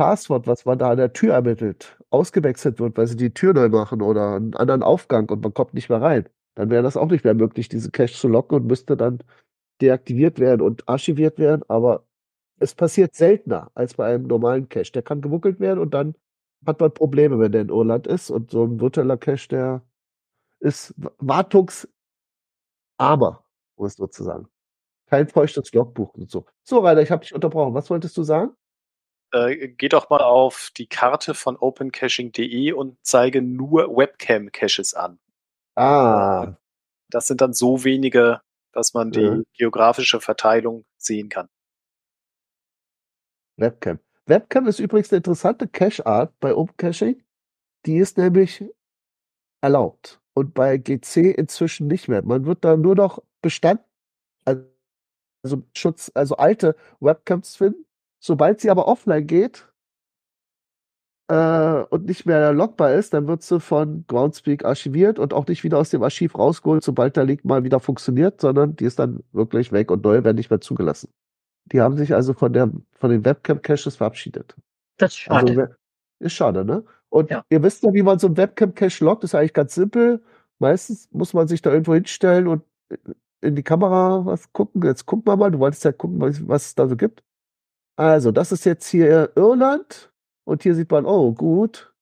Passwort, was man da an der Tür ermittelt, ausgewechselt wird, weil sie die Tür neu machen oder einen anderen Aufgang und man kommt nicht mehr rein. Dann wäre das auch nicht mehr möglich, diese Cache zu locken und müsste dann deaktiviert werden und archiviert werden. Aber es passiert seltener als bei einem normalen Cache. Der kann gemuckelt werden und dann hat man Probleme, wenn der in Irland ist. Und so ein virtueller Cache, der ist wartungsarmer, um es so zu sagen. Kein feuchtes Logbuch und so. So, Rainer, ich habe dich unterbrochen. Was wolltest du sagen? Äh, geh doch mal auf die Karte von opencaching.de und zeige nur Webcam-Caches an. Ah, Das sind dann so wenige, dass man die Ja. geografische Verteilung sehen kann. Webcam. Webcam ist übrigens eine interessante Cache-Art bei OpenCaching. Die ist nämlich erlaubt. Und bei GC inzwischen nicht mehr. Man wird da nur noch Bestand, also Schutz, also alte Webcams finden. Sobald sie aber offline geht äh, und nicht mehr logbar ist, dann wird sie von Groundspeak archiviert und auch nicht wieder aus dem Archiv rausgeholt, sobald der Link mal wieder funktioniert, sondern die ist dann wirklich weg und neue werden nicht mehr zugelassen. Die haben sich also von der von den Webcam-Caches verabschiedet. Das ist Also schade. we- ist schade, ne? Und Ja. ihr wisst ja, wie man so ein Webcam-Cache loggt, ist eigentlich ganz simpel. Meistens muss man sich da irgendwo hinstellen und in die Kamera was gucken. Jetzt gucken wir mal, du wolltest ja gucken, was, was es da so gibt. Also, das ist jetzt hier Irland und hier sieht man, oh, gut,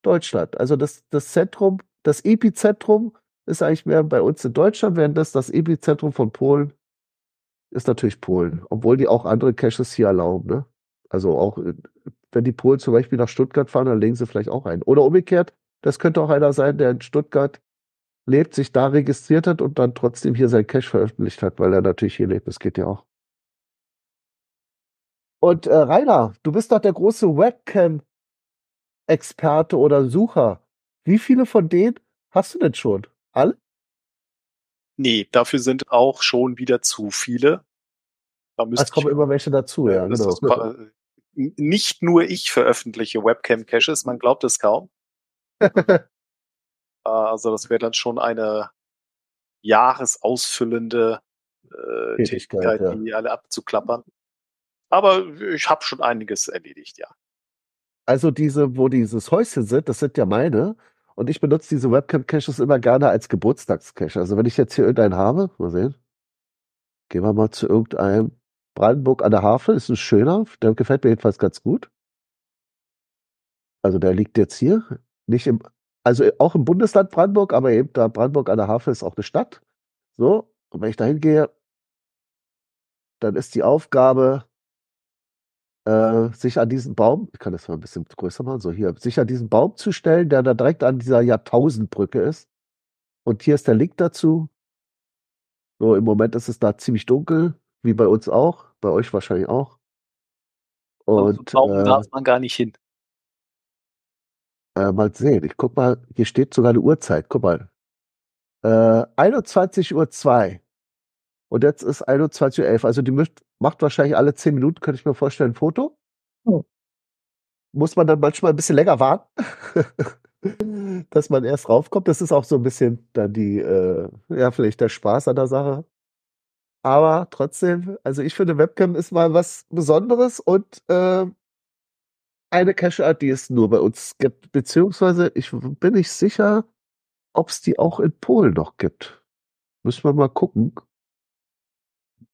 Deutschland. Also das, das Zentrum, das Epizentrum ist eigentlich mehr bei uns in Deutschland, während das das Epizentrum von Polen ist natürlich Polen, obwohl die auch andere Caches hier erlauben, ne? Also auch, äh, wenn die Polen zum Beispiel nach Stuttgart fahren, dann legen sie vielleicht auch ein. Oder umgekehrt, das könnte auch einer sein, der in Stuttgart lebt, sich da registriert hat und dann trotzdem hier sein Cache veröffentlicht hat, weil er natürlich hier lebt. Das geht ja auch. Und äh, Rainer, du bist doch der große Webcam-Experte oder Sucher. Wie viele von denen hast du denn schon? Alle? Nee, dafür sind auch schon wieder zu viele. Da Es kommen immer welche dazu, ja, das genau. ist, äh, nicht nur ich veröffentliche Webcam-Caches, man glaubt es kaum. Äh, Also das wäre dann schon eine jahresausfüllende äh, Tätigkeit, Tätigkeit, ja. die alle abzuklappern. Aber ich habe schon einiges erledigt, ja. Also diese, wo dieses Häuschen sind, das sind ja meine. Und ich benutze diese Webcam-Caches immer gerne als Geburtstagscache. Also wenn ich jetzt hier irgendeinen habe, mal sehen. Gehen wir mal zu irgendeinem Brandenburg an der Havel, ist ein schöner, der gefällt mir jedenfalls ganz gut. Also der liegt jetzt hier, nicht im, also auch im Bundesland Brandenburg, aber eben da Brandenburg an der Havel ist auch eine Stadt. So, und wenn ich da hingehe, dann ist die Aufgabe, äh, sich an diesen Baum, ich kann das mal ein bisschen größer machen, so hier, sich an diesen Baum zu stellen, der da direkt an dieser Jahrtausendbrücke ist. Und hier ist der Link dazu. So, im Moment ist es da ziemlich dunkel, wie bei uns auch, bei euch wahrscheinlich auch. Und Warum äh, darf man gar nicht hin? äh, mal sehen, ich guck mal, hier steht sogar eine Uhrzeit, guck mal. Äh, 21.02 Uhr. Und jetzt ist 21.11 Uhr. Also die macht wahrscheinlich alle 10 Minuten, könnte ich mir vorstellen, ein Foto. Oh. Muss man dann manchmal ein bisschen länger warten, dass man erst raufkommt. Das ist auch so ein bisschen dann die, äh, ja, vielleicht der Spaß an der Sache. Aber trotzdem, also ich finde, Webcam ist mal was Besonderes und äh, eine Cache-Art, die es nur bei uns gibt. Beziehungsweise, ich bin nicht sicher, ob es die auch in Polen noch gibt. Müssen wir mal gucken.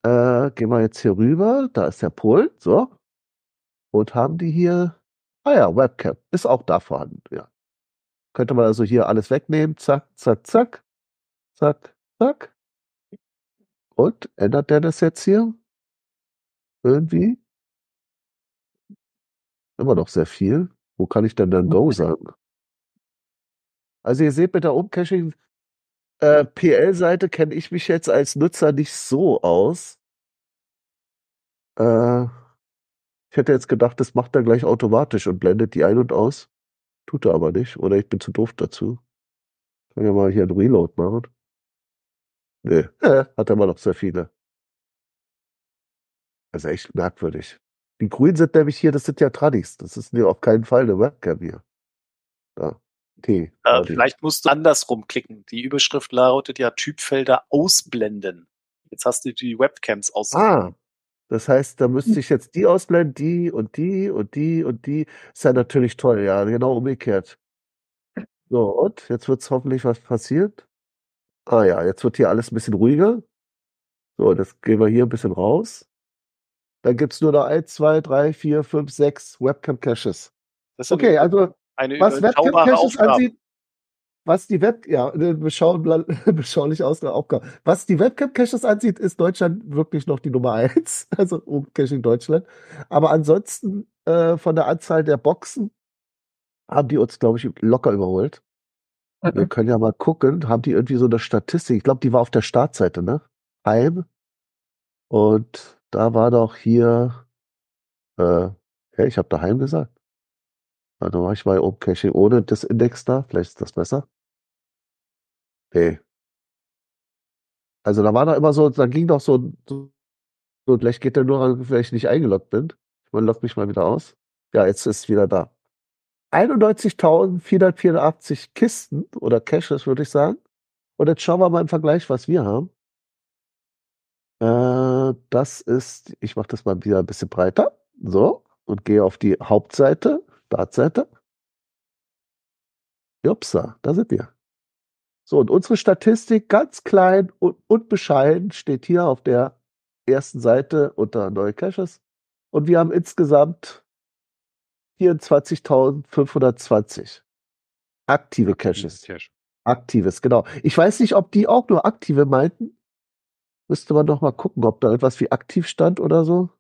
Äh, gehen wir jetzt hier rüber. Da ist der Polen. So. Und haben die hier. Ah ja, Webcam. Ist auch da vorhanden, ja. Könnte man also hier alles wegnehmen. Zack, zack, zack. Zack, zack. Und ändert der das jetzt hier? Irgendwie? Immer noch sehr viel. Wo kann ich denn dann Go sagen? Also ihr seht mit der Umcaching äh, PL-Seite kenne ich mich jetzt als Nutzer nicht so aus. Äh, ich hätte jetzt gedacht, das macht er gleich automatisch und blendet die ein und aus. Tut er aber nicht. Oder ich bin zu doof dazu. Kann ja mal hier ein Reload machen. Nee, äh, hat er immer noch sehr viele. Also echt merkwürdig. Die Grünen sind nämlich hier, das sind ja Tradis. Das ist auf keinen Fall eine Webcam hier. Da. T. Äh, vielleicht musst du andersrum klicken. Die Überschrift lautet ja Typfelder ausblenden. Jetzt hast du die Webcams aus. Ah, das heißt, da müsste ich jetzt die ausblenden, die und die und die und die. Ist ja natürlich toll, ja, genau umgekehrt. So, und jetzt wird es hoffentlich was passiert. Ah ja, jetzt wird hier alles ein bisschen ruhiger. So, das gehen wir hier ein bisschen raus. Dann gibt es nur noch 1, 2, 3, 4, 5, 6 Webcam-Caches. Okay, also eine was überschaubare Aufgabe. ansieht, was die Web, ja, eine beschau beschauliche Aufgabe. Was die Webcam-Caches ansieht, ist Deutschland wirklich noch die Nummer eins, also Caching Deutschland. Aber ansonsten äh, von der Anzahl der Boxen haben die uns, glaube ich, locker überholt. Wir können ja mal gucken, haben die irgendwie so eine Statistik? Ich glaube, die war auf der Startseite, ne? Heim. Und da war doch hier, äh, hey, ich habe daheim gesagt. Warte mal, ich war ja Open Caching ohne das Index da. Vielleicht ist das besser. Nee. Also da war doch immer so, da ging doch so, so, so vielleicht geht der nur an, weil ich nicht eingeloggt bin. Ich mal, log mich mal wieder aus. Ja, jetzt ist es wieder da. 91.484 Kisten oder Caches, würde ich sagen. Und jetzt schauen wir mal im Vergleich, was wir haben. Äh, das ist, ich mache das mal wieder ein bisschen breiter. So, und gehe auf die Hauptseite, Startseite. Jupsa, da sind wir. So, und unsere Statistik ganz klein und, und bescheiden steht hier auf der ersten Seite unter neue Caches. Und wir haben insgesamt 24.520 aktive Caches. Cache. Aktives, genau. Ich weiß nicht, ob die auch nur aktive meinten. Müsste man noch mal gucken, ob da etwas wie aktiv stand oder so.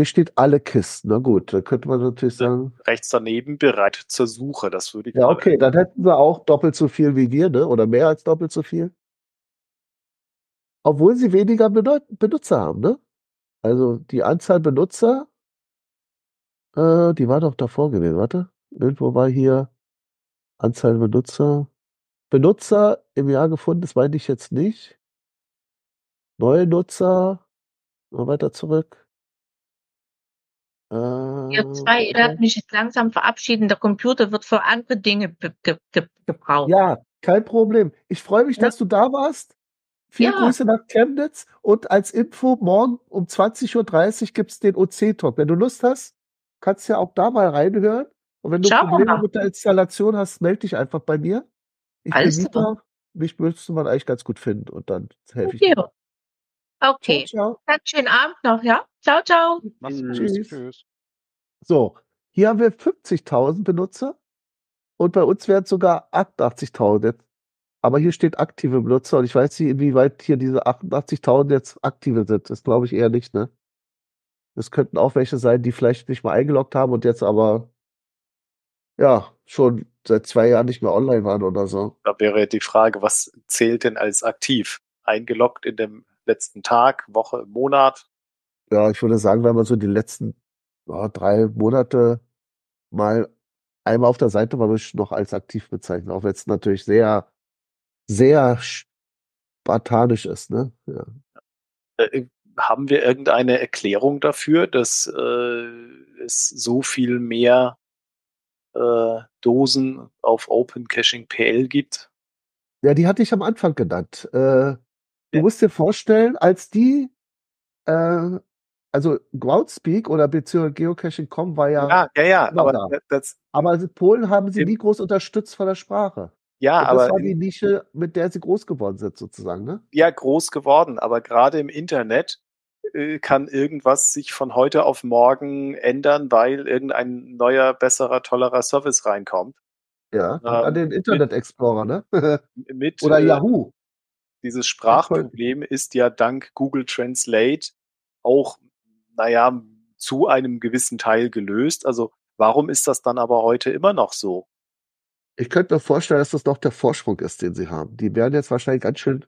Hier steht alle Kisten. Na gut, da könnte man natürlich sagen, Rechts daneben bereit zur Suche. Das würde ich ja, okay, dann hätten sie auch doppelt so viel wie wir, ne? Oder mehr als doppelt so viel. Obwohl sie weniger Benutzer haben, ne? Also die Anzahl Benutzer, äh, die war doch davor gewesen, warte. Irgendwo war hier Anzahl Benutzer. Benutzer im Jahr gefunden, das meine ich jetzt nicht. Neue Nutzer, mal weiter zurück. Äh, Ihr zwei, ihr werdet mich jetzt langsam verabschieden. Der Computer wird für andere Dinge ge ge gebraucht. Ja, kein Problem. Ich freue mich, Ja. dass du da warst. Viele Ja. Grüße nach Chemnitz und als Info, morgen um 20.30 Uhr gibt es den OC-Talk. Wenn du Lust hast, kannst du ja auch da mal reinhören. Und wenn du wir Probleme mal. mit der Installation hast, melde dich einfach bei mir. Ich Alles bin. Mieter. Mich müsste man eigentlich ganz gut finden und dann helfe ich dir. Okay. Ciao, ciao. Ganz schönen Abend noch, ja? Ciao, ciao. Tschüss. Tschüss. So, hier haben wir 50.000 Benutzer und bei uns wären es sogar 88.000. jetzt. Aber hier steht aktive Benutzer und ich weiß nicht, inwieweit hier diese 88.000 jetzt aktive sind. Das glaube ich eher nicht, ne? Das könnten auch welche sein, die vielleicht nicht mal eingeloggt haben und jetzt aber, ja, schon seit zwei Jahren nicht mehr online waren oder so. Da wäre die Frage, was zählt denn als aktiv? Eingeloggt in dem letzten Tag, Woche, Monat? Ja, ich würde sagen, wenn man so die letzten ja, drei Monate mal einmal auf der Seite war, würde ich noch als aktiv bezeichnen. Auch wenn es natürlich sehr, sehr spartanisch ist, ne? Ja. Äh, haben wir irgendeine Erklärung dafür, dass äh, es so viel mehr äh, Dosen auf Open Caching PL gibt? Ja, die hatte ich am Anfang genannt. Äh, du musst dir vorstellen, als die, äh, also Groundspeak oder beziehungsweise Geocaching.com war ja, Ja, ja, ja, aber da. das, aber Polen haben sie nie groß unterstützt von der Sprache. ja, das aber war die Nische, mit der sie groß geworden sind, sozusagen, ne? ja groß geworden, aber gerade im Internet äh, kann irgendwas sich von heute auf morgen ändern, weil irgendein neuer, besserer, tollerer Service reinkommt. Ja, Ähm, an den Internet Explorer, ne? Mit, Oder äh, Yahoo. Dieses Sprachproblem ist ja dank Google Translate auch, naja, zu einem gewissen Teil gelöst. Also warum ist das dann aber heute immer noch so? Ich könnte mir vorstellen, dass das noch der Vorsprung ist, den sie haben. Die werden jetzt wahrscheinlich ganz schön.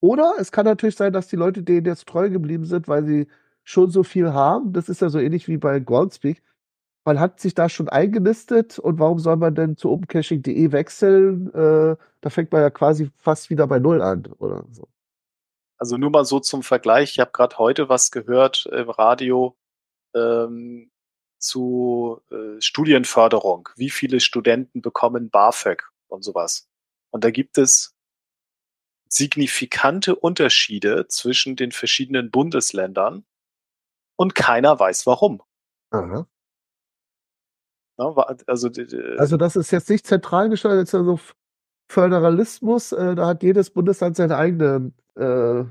Oder es kann natürlich sein, dass die Leute denen jetzt treu geblieben sind, weil sie schon so viel haben. Das ist ja so ähnlich wie bei Groundspeak. Man hat sich da schon eingenistet und warum soll man denn zu opencaching.de wechseln? Äh, da fängt man ja quasi fast wieder bei Null an oder so. Also nur mal so zum Vergleich. Ich habe gerade heute was gehört im Radio ähm, zu äh, Studienförderung. Wie viele Studenten bekommen BAföG und sowas? Und da gibt es signifikante Unterschiede zwischen den verschiedenen Bundesländern und keiner weiß warum. Aha. Ne, Also, Also das ist jetzt nicht zentral gesteuert, das ist ja so F- Föderalismus. Äh, da hat jedes Bundesland seine eigenen, äh,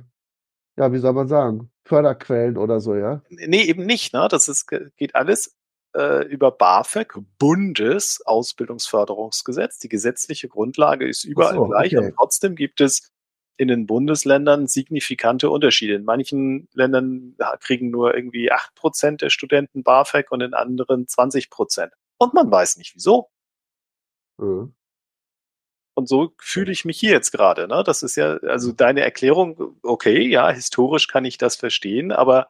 ja, wie soll man sagen, Förderquellen oder so, ja. Nee, eben nicht. Ne? Das ist, geht alles äh, über BAföG, Bundesausbildungsförderungsgesetz. Die gesetzliche Grundlage ist überall so, gleich okay. und trotzdem gibt es in den Bundesländern signifikante Unterschiede. In manchen Ländern kriegen nur irgendwie acht Prozent der Studenten BAföG und in anderen 20 Prozent. Und man weiß nicht wieso. Mhm. Und so fühle ich mich hier jetzt gerade. Ne? Das ist ja, also deine Erklärung, okay, ja, historisch kann ich das verstehen, aber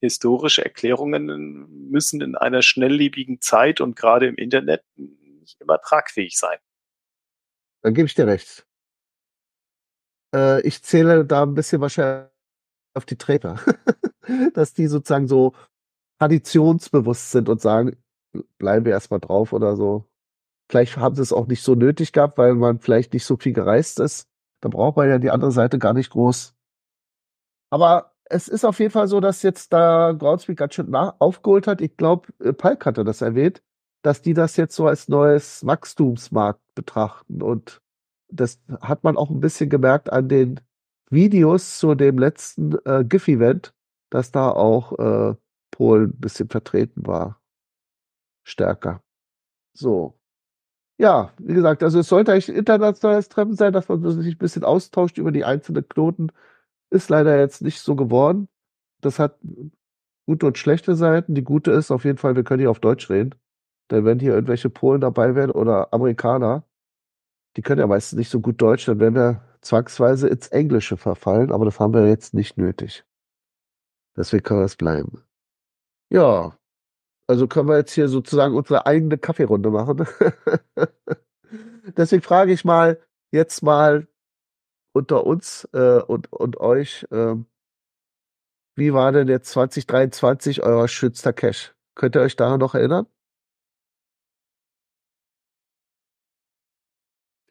historische Erklärungen müssen in einer schnelllebigen Zeit und gerade im Internet nicht immer tragfähig sein. Dann gebe ich dir recht. Äh, ich zähle da ein bisschen wahrscheinlich auf die Träger, dass die sozusagen so traditionsbewusst sind und sagen, bleiben wir erstmal drauf oder so. Vielleicht haben sie es auch nicht so nötig gehabt, weil man vielleicht nicht so viel gereist ist. Da braucht man ja die andere Seite gar nicht groß. Aber es ist auf jeden Fall so, dass jetzt da Groundspeak ganz schön nach aufgeholt hat. Ich glaube, Palk hatte das erwähnt, dass die das jetzt so als neues Wachstumsmarkt betrachten. Und das hat man auch ein bisschen gemerkt an den Videos zu dem letzten äh, GIF-Event, dass da auch äh, Polen ein bisschen vertreten war. Stärker. So. Ja, wie gesagt, also es sollte eigentlich ein internationales Treffen sein, dass man sich ein bisschen austauscht über die einzelnen Knoten. Ist leider jetzt nicht so geworden. Das hat gute und schlechte Seiten. Die gute ist auf jeden Fall, wir können hier auf Deutsch reden. Denn wenn hier irgendwelche Polen dabei wären oder Amerikaner, die können ja meistens nicht so gut Deutsch, dann werden wir zwangsweise ins Englische verfallen, aber das haben wir jetzt nicht nötig. Deswegen können wir es bleiben. Ja, also können wir jetzt hier sozusagen unsere eigene Kaffeerunde machen. Deswegen frage ich mal jetzt mal unter uns äh, und, und euch, ähm, wie war denn jetzt 2023 euer schönster Cash? Könnt ihr euch daran noch erinnern?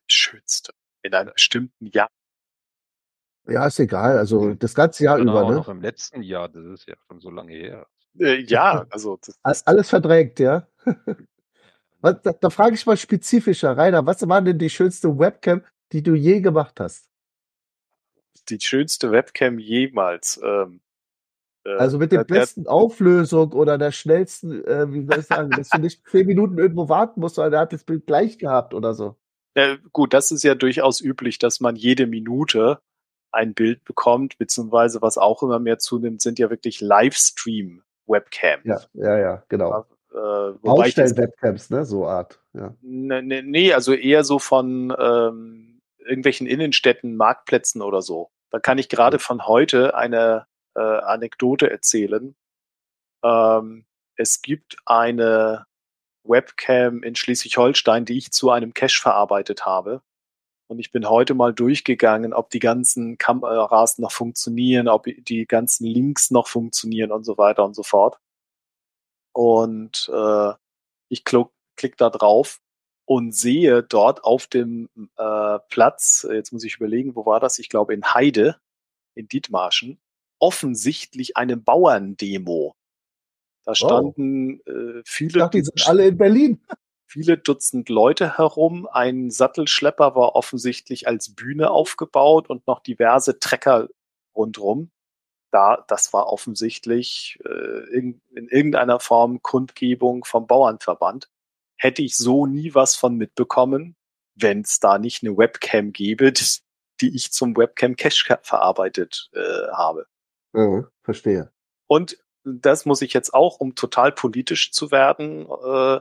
Schönste. In einem bestimmten Jahr. Ja, ist egal. Also das ganze Jahr Genau, über, ne? noch im letzten Jahr, das ist ja schon so lange her. Äh, ja, also Alles verdrängt, ja? Was, da, da frage ich mal spezifischer, Rainer, was war denn die schönste Webcam, die du je gemacht hast? die schönste Webcam jemals. Ähm, äh, Also mit der der- besten Auflösung oder der schnellsten, äh, wie soll ich sagen, dass du nicht zehn Minuten irgendwo warten musst, weil der hat das Bild gleich gehabt oder so. Ja, gut, das ist ja durchaus üblich, dass man jede Minute ein Bild bekommt, beziehungsweise was auch immer mehr zunimmt, sind ja wirklich Livestream-Webcams. Ja, ja, ja, genau. Äh, Baustellen-Webcams, ne, so Art. Ja. ne, ne, nee, also eher so von ähm, irgendwelchen Innenstädten, Marktplätzen oder so. Da kann ich gerade von heute eine äh, Anekdote erzählen. Ähm, es gibt eine Webcam in Schleswig-Holstein, die ich zu einem Cache verarbeitet habe. Und ich bin heute mal durchgegangen, ob die ganzen Kameras noch funktionieren, ob die ganzen Links noch funktionieren und so weiter und so fort. Und äh, ich klick, klick da drauf und sehe dort auf dem äh, Platz, jetzt muss ich überlegen, wo war das? Ich glaube in Heide, in Dithmarschen, offensichtlich eine Bauerndemo. Da standen äh, Ich viele, dachte, die sind alle in Berlin. Viele Dutzend Leute herum. Ein Sattelschlepper war offensichtlich als Bühne aufgebaut und noch diverse Trecker rundrum. da, das war offensichtlich äh, in, in irgendeiner Form Kundgebung vom Bauernverband. Hätte ich so nie was von mitbekommen, wenn es da nicht eine Webcam gäbe, die, die ich zum Webcam Cache verarbeitet äh, habe. Ja, verstehe. Und das muss ich jetzt auch, um total politisch zu werden, äh,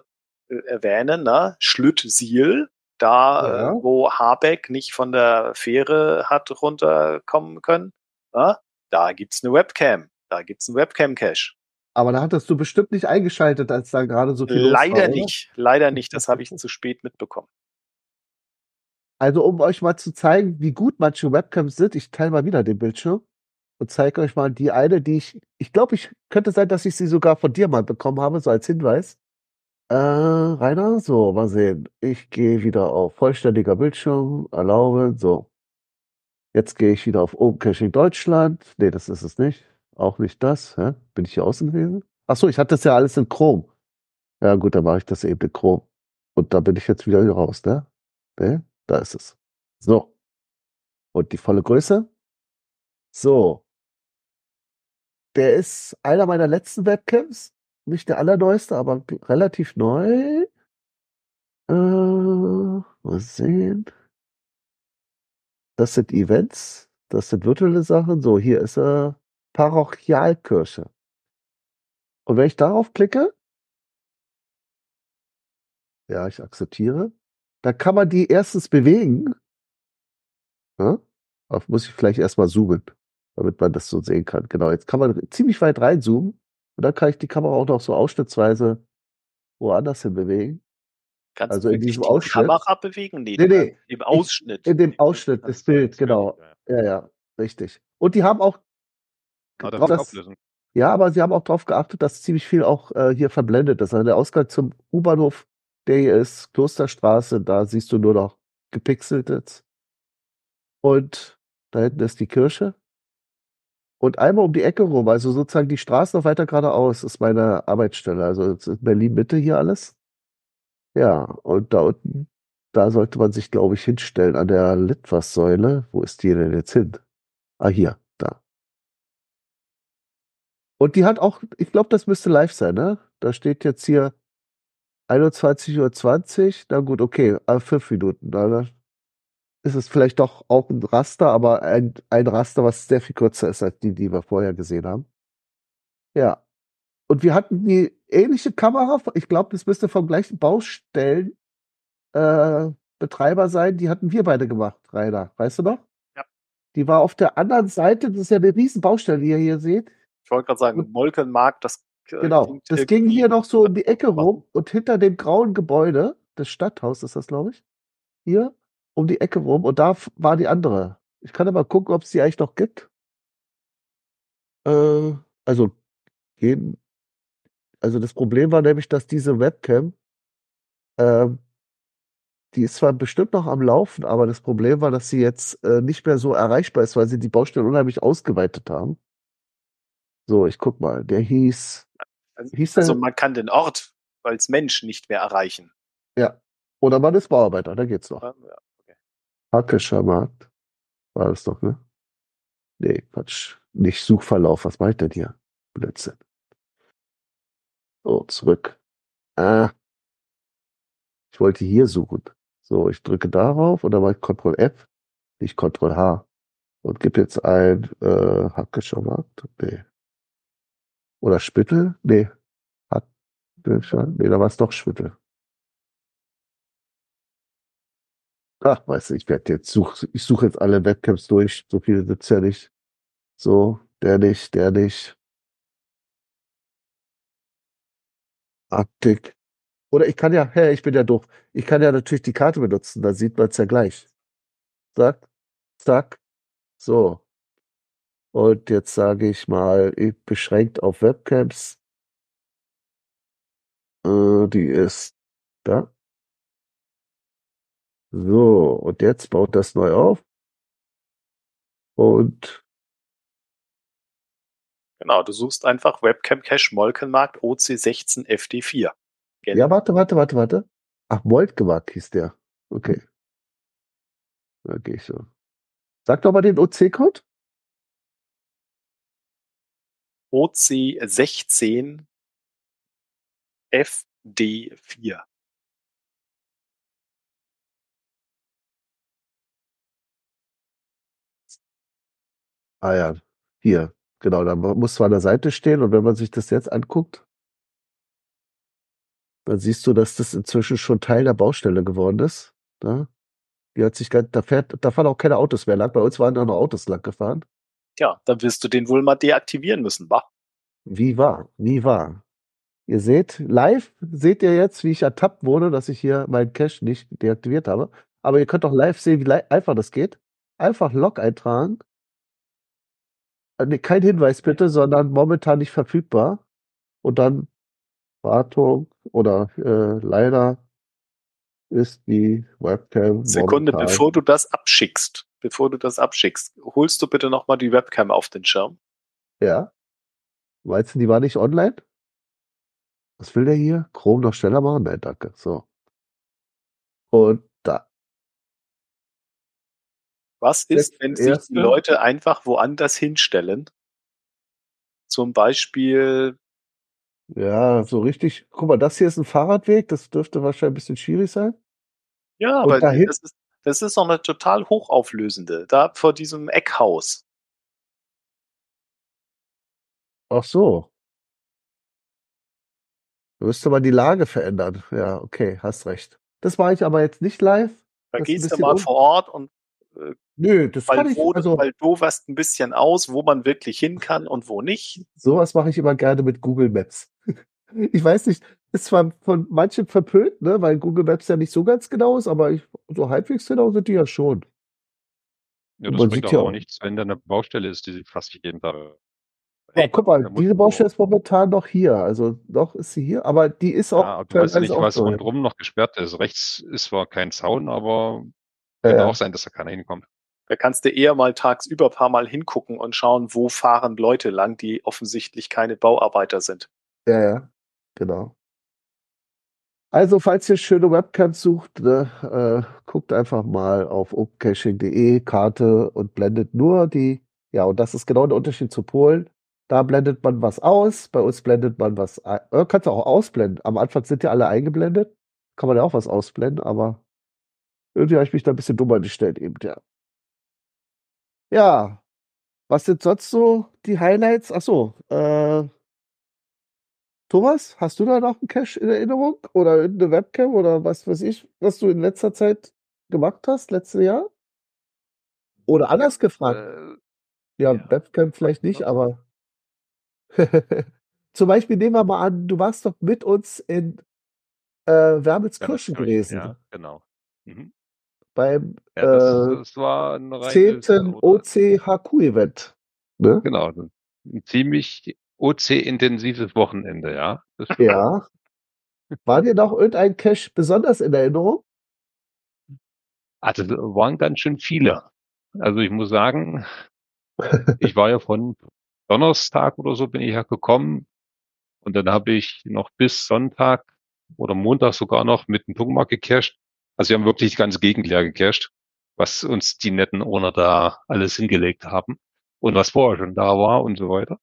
erwähnen, ne? Schlütt-Siel, da Ja. äh, wo Habeck nicht von der Fähre hat runterkommen können, ne? da gibt's eine Webcam, da gibt's einen Webcam-Cache. Aber da hattest du bestimmt nicht eingeschaltet, als da gerade so viel los war, Leider oder? nicht, leider nicht, das habe ich zu spät mitbekommen. Also um euch mal zu zeigen, wie gut manche Webcams sind, ich teile mal wieder den Bildschirm und zeige euch mal die eine, die ich, ich glaube, ich könnte sein, dass ich sie sogar von dir mal bekommen habe, so als Hinweis. Äh, Rainer, so, mal sehen. Ich gehe wieder auf vollständiger Bildschirm, erlauben, so. Jetzt gehe ich wieder auf Open Caching Deutschland. Nee, das ist es nicht. Auch nicht das. Hä? Bin ich hier außen gewesen? Ach so, ich hatte das ja alles in Chrome. Ja gut, dann mache ich das eben in Chrome. Und da bin ich jetzt wieder hier raus, ne? Ne? Da ist es. So. Und die volle Größe. So. Der ist einer meiner letzten Webcams. Nicht der allerneueste, aber relativ neu. Äh, mal sehen. Das sind Events. Das sind virtuelle Sachen. So, hier ist er. Parochialkirche. Und wenn ich darauf klicke, ja, ich akzeptiere, dann kann man die erstens bewegen. Ja? Auf muss ich vielleicht erstmal zoomen, damit man das so sehen kann. Genau, jetzt kann man ziemlich weit reinzoomen und dann kann ich die Kamera auch noch so ausschnittsweise woanders hin bewegen. Kannst Also du in diesem die Ausschnitt? Kamera bewegen? Nee, Nee, nee. kannst im Ausschnitt. In dem Ausschnitt des Bild, genau. Ja, ja, richtig. Und die haben auch Ah, drauf- das das, auflösen. Ja, aber sie haben auch darauf geachtet, dass ziemlich viel auch äh, hier verblendet ist. Also der Ausgang zum U-Bahnhof, der hier ist, Klosterstraße, da siehst du nur noch gepixelt jetzt. Und da hinten ist die Kirche. Und einmal um die Ecke rum, also sozusagen die Straße noch weiter geradeaus, ist meine Arbeitsstelle. Also Berlin-Mitte hier alles. Ja, und da unten, da sollte man sich, glaube ich, hinstellen an der Litfaßsäule. Wo ist die denn jetzt hin? Ah, hier, da. Und die hat auch, ich glaube, das müsste live sein, ne? Da steht jetzt hier 21.20 Uhr. Na gut, okay, äh, fünf Minuten. Da ist es vielleicht doch auch ein Raster, aber ein, ein Raster, was sehr viel kürzer ist als die, die wir vorher gesehen haben. Ja. Und wir hatten die ähnliche Kamera, ich glaube, das müsste vom gleichen Baustellen äh, sein, die hatten wir beide gemacht, Rainer. Weißt du noch? Ja. Die war auf der anderen Seite, das ist ja eine riesen Baustelle, die ihr hier seht. Ich wollte gerade sagen, Molkenmarkt, das äh, Genau. Das ging hier noch so um die Ecke rum und hinter dem grauen Gebäude, das Stadthaus ist das, glaube ich, hier um die Ecke rum und da war die andere. Ich kann aber gucken, ob es die eigentlich noch gibt. Äh, also, gehen. Also das Problem war nämlich, dass diese Webcam, ähm, die ist zwar bestimmt noch am Laufen, aber das Problem war, dass sie jetzt äh, nicht mehr so erreichbar ist, weil sie die Baustelle unheimlich ausgeweitet haben. So, ich guck mal, der hieß, hieß der, Also man kann den Ort als Mensch nicht mehr erreichen. ja, oder man ist Bauarbeiter, da geht's noch. Ja, Hackescher. War das doch, ne? Nee, Quatsch. Nicht Suchverlauf. Was meint denn hier? Blödsinn. So, zurück. Ah. Ich wollte hier suchen. So, ich drücke darauf und dann mache ich Ctrl F, nicht Ctrl H. Und gebe jetzt ein äh, Hackescher Markt. Nee. Oder Spittel? Nee. Hackescher? Nee, da war es doch Spittel. Ach, weißt ich werde jetzt such, ich suche jetzt alle Webcams durch. So viele sind's ja nicht. So, der nicht, der nicht. Arktik. Oder ich kann ja, hä, ich bin ja doof. Ich kann ja natürlich die Karte benutzen, da sieht man es ja gleich. Zack, zack. So. Und jetzt sage ich mal, ich beschränkt auf Webcams. Äh, die ist da. So, und jetzt baut das neu auf. Und Genau, du suchst einfach Webcam Cache Molkenmarkt OC16 FD4. Genau. ja, warte, warte, warte, warte. Ach, Moltgewack hieß der. Okay. Da gehe ich so. Sag doch mal den OC-Code. OC16 Ah ja, hier. Genau, da muss man an der Seite stehen und wenn man sich das jetzt anguckt, dann siehst du, dass das inzwischen schon Teil der Baustelle geworden ist. Ne? Die hat sich da fährt, da fahren auch keine Autos mehr lang. Bei uns waren da noch Autos lang gefahren. Tja, dann wirst du den wohl mal deaktivieren müssen, wa? Wie war, wie war. Ihr seht, live seht ihr jetzt, wie ich ertappt wurde, dass ich hier meinen Cache nicht deaktiviert habe. Aber ihr könnt auch live sehen, wie einfach das geht. Einfach Log eintragen. Äh, nee, kein Hinweis bitte, sondern momentan nicht verfügbar. Und dann Wartung oder äh, leider ist die Webcam Sekunde, momentan. bevor du das abschickst, bevor du das abschickst, holst du bitte nochmal die Webcam auf den Schirm. Ja. Meinst du, die war nicht online? Was will der hier? Chrome noch schneller machen? Nein, danke. So. Und. Was ist, wenn sich erste. die Leute einfach woanders hinstellen? Zum Beispiel, Ja, so richtig. Guck mal, das hier ist ein Fahrradweg. Das dürfte wahrscheinlich ein bisschen schwierig sein. ja, Und aber dahin- das ist, das ist doch eine total hochauflösende, da vor diesem Eckhaus. Ach so. Müsste man die Lage verändern. Ja, okay, hast recht. Das mache ich aber jetzt nicht live. Da Das gehst du mal un- vor Ort und Nö, das kann weil, ich. wo, Also, weil du weißt ein bisschen aus, wo man wirklich hin kann und wo nicht. sowas mache ich immer gerne mit Google Maps. Ich weiß nicht, ist zwar von manchen verpönt, ne, weil Google Maps ja nicht so ganz genau ist, aber ich, so halbwegs genau sind die ja schon. Ja, Man das sieht bringt ja auch auch- nichts, wenn da eine Baustelle ist, die fast jeden Tag. Ja, guck mal, diese man Baustelle ist momentan noch hier. Also noch ist sie hier, aber die ist auch Ja, du weißt ja nicht, was rundherum noch gesperrt ist. Rechts ist zwar kein Zaun, aber Ja, kann auch sein, dass da keiner hinkommt. Da kannst du eher mal tagsüber ein paar Mal hingucken und schauen, wo fahren Leute lang, die offensichtlich keine Bauarbeiter sind. Ja, ja, genau. Also, falls ihr schöne Webcams sucht, ne, äh, guckt einfach mal auf opencaching.de, Karte und blendet nur die, ja, und das ist genau der Unterschied zu Polen. Da blendet man was aus, bei uns blendet man was, ein- äh, kannst du auch ausblenden. Am Anfang sind ja alle eingeblendet, kann man ja auch was ausblenden, aber irgendwie habe ich mich da ein bisschen dumm angestellt eben, ja. Ja, was sind sonst so die Highlights? Ach so, äh, Thomas, hast du da noch einen Cache in Erinnerung? Oder irgendeine Webcam oder was weiß ich, was du in letzter Zeit gemacht hast, letztes Jahr? Oder anders gefragt, Äh, ja, ja. Webcam vielleicht nicht, aber zum Beispiel nehmen wir mal an, du warst doch mit uns in äh, Wermelskirchen gewesen, Ja, genau. Mhm. Beim Ja, das, äh, das war ein reines, 10. oder- OCHQ-Event. Ne? Genau, ein ziemlich OC-intensives Wochenende, ja. Ja. War dir noch irgendein Cache besonders in Erinnerung? Also waren ganz schön viele. Also ich muss sagen, ich war ja von Donnerstag oder so bin ich ja gekommen und dann habe ich noch bis Sonntag oder Montag sogar noch mit dem Punktmark gecached. Also wir haben wirklich die ganze Gegend leer gecached, was uns die netten Owner da alles hingelegt haben und was vorher schon da war und so weiter.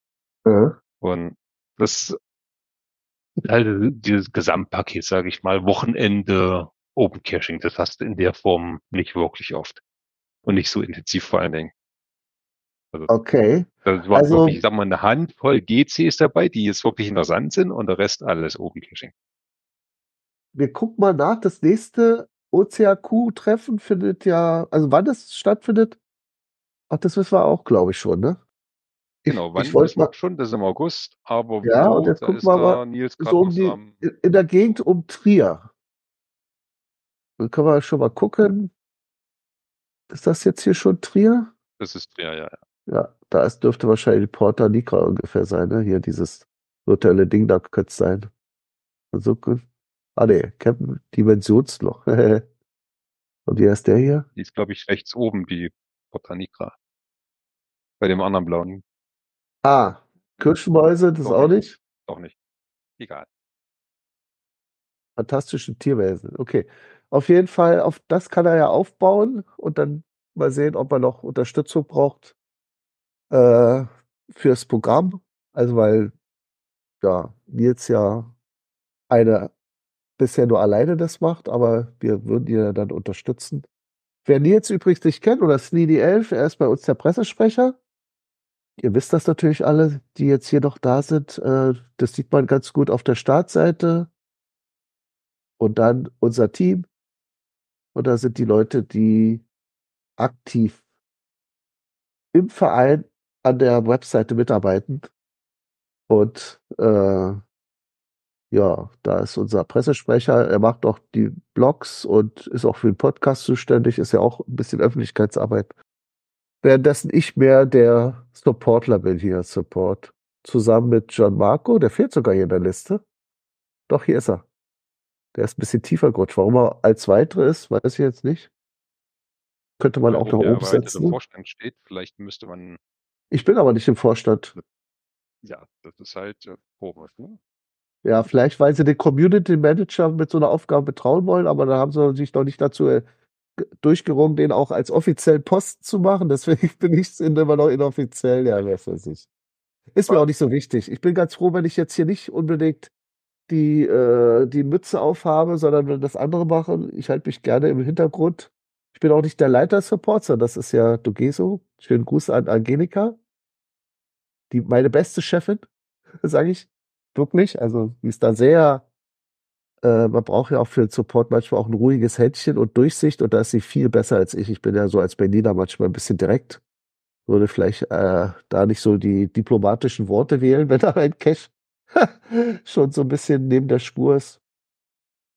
Ja. Und das halt dieses Gesamtpaket, sage ich mal, Wochenende Open Caching, das hast du in der Form nicht wirklich oft. Und nicht so intensiv vor allen Dingen. Okay. Das war Also- wirklich, ich sag mal, eine Handvoll GCs dabei, die jetzt wirklich interessant sind und der Rest alles Open Caching. Wir gucken mal nach. Das nächste OCAQ-Treffen findet ja, also wann das stattfindet, ach, das wissen wir auch, glaube ich, schon, ne? Genau, wann ich wir mal schon, das ist im August, aber Ja, wo, und jetzt da gucken wir mal Nils so um die, am, in der Gegend um Trier. Dann können wir schon mal gucken. Ist das jetzt hier schon Trier? das ist, ja, ja, ja. Ja, da ist, dürfte wahrscheinlich Porta Nigra ungefähr sein, ne? Hier dieses virtuelle Ding da könnte es sein. So gut. Ah, nee, Camp Dimensionsloch. Und wie heißt der hier? Die ist, glaube ich, rechts oben, die Botanica. Bei dem anderen blauen Ah, Kirschenmäuse, das auch nicht. nicht. auch nicht. Egal. Fantastische Tierwesen. Okay. Auf jeden Fall, auf das kann er ja aufbauen und dann mal sehen, ob er noch Unterstützung braucht äh, fürs Programm. Also weil ja Nils ja eine bisher nur alleine das macht, aber wir würden ihn dann unterstützen. Wer Nils übrigens nicht kennt oder Sneedy Elf, er ist bei uns der Pressesprecher. Ihr wisst das natürlich alle, die jetzt hier noch da sind. Äh, das sieht man ganz gut auf der Startseite. Und dann unser Team. Und da sind die Leute, die aktiv im Verein an der Webseite mitarbeiten. Und äh, ja, da ist unser Pressesprecher. Er macht auch die Blogs und ist auch für den Podcast zuständig. Ist ja auch ein bisschen Öffentlichkeitsarbeit. Währenddessen ich mehr der Supportler bin hier, Support. Zusammen mit John Marco, der fehlt sogar hier in der Liste. Doch, hier ist er. Der ist ein bisschen tiefer gerutscht. Warum er als weitere ist, weiß ich jetzt nicht. Könnte man auch noch der erweiterte umsetzen. Vorstand steht, vielleicht müsste man, Ich bin aber nicht im Vorstand. ja, das ist halt äh, komisch, ne? Ja, vielleicht, weil sie den Community Manager mit so einer Aufgabe betrauen wollen, aber da haben sie sich noch nicht dazu äh, durchgerungen, den auch als offiziellen Posten zu machen. Deswegen bin ich immer noch inoffiziell. Ja, was weiß ich. Ist mir auch nicht so wichtig. Ich bin ganz froh, wenn ich jetzt hier nicht unbedingt die, äh, die Mütze aufhabe, sondern wenn das andere machen. Ich halte mich gerne im Hintergrund. Ich bin auch nicht der Leiter Support, sondern das ist ja Dogeso. Schönen Gruß an Angelika. Die, meine beste Chefin, sage ich. Wirklich. Also, die ist da sehr, äh, man braucht ja auch für den Support manchmal auch ein ruhiges Händchen und Durchsicht und da ist sie viel besser als ich. Ich bin ja so als Berliner manchmal ein bisschen direkt. Würde vielleicht äh, da nicht so die diplomatischen Worte wählen, wenn da ein Cash schon so ein bisschen neben der Spur ist.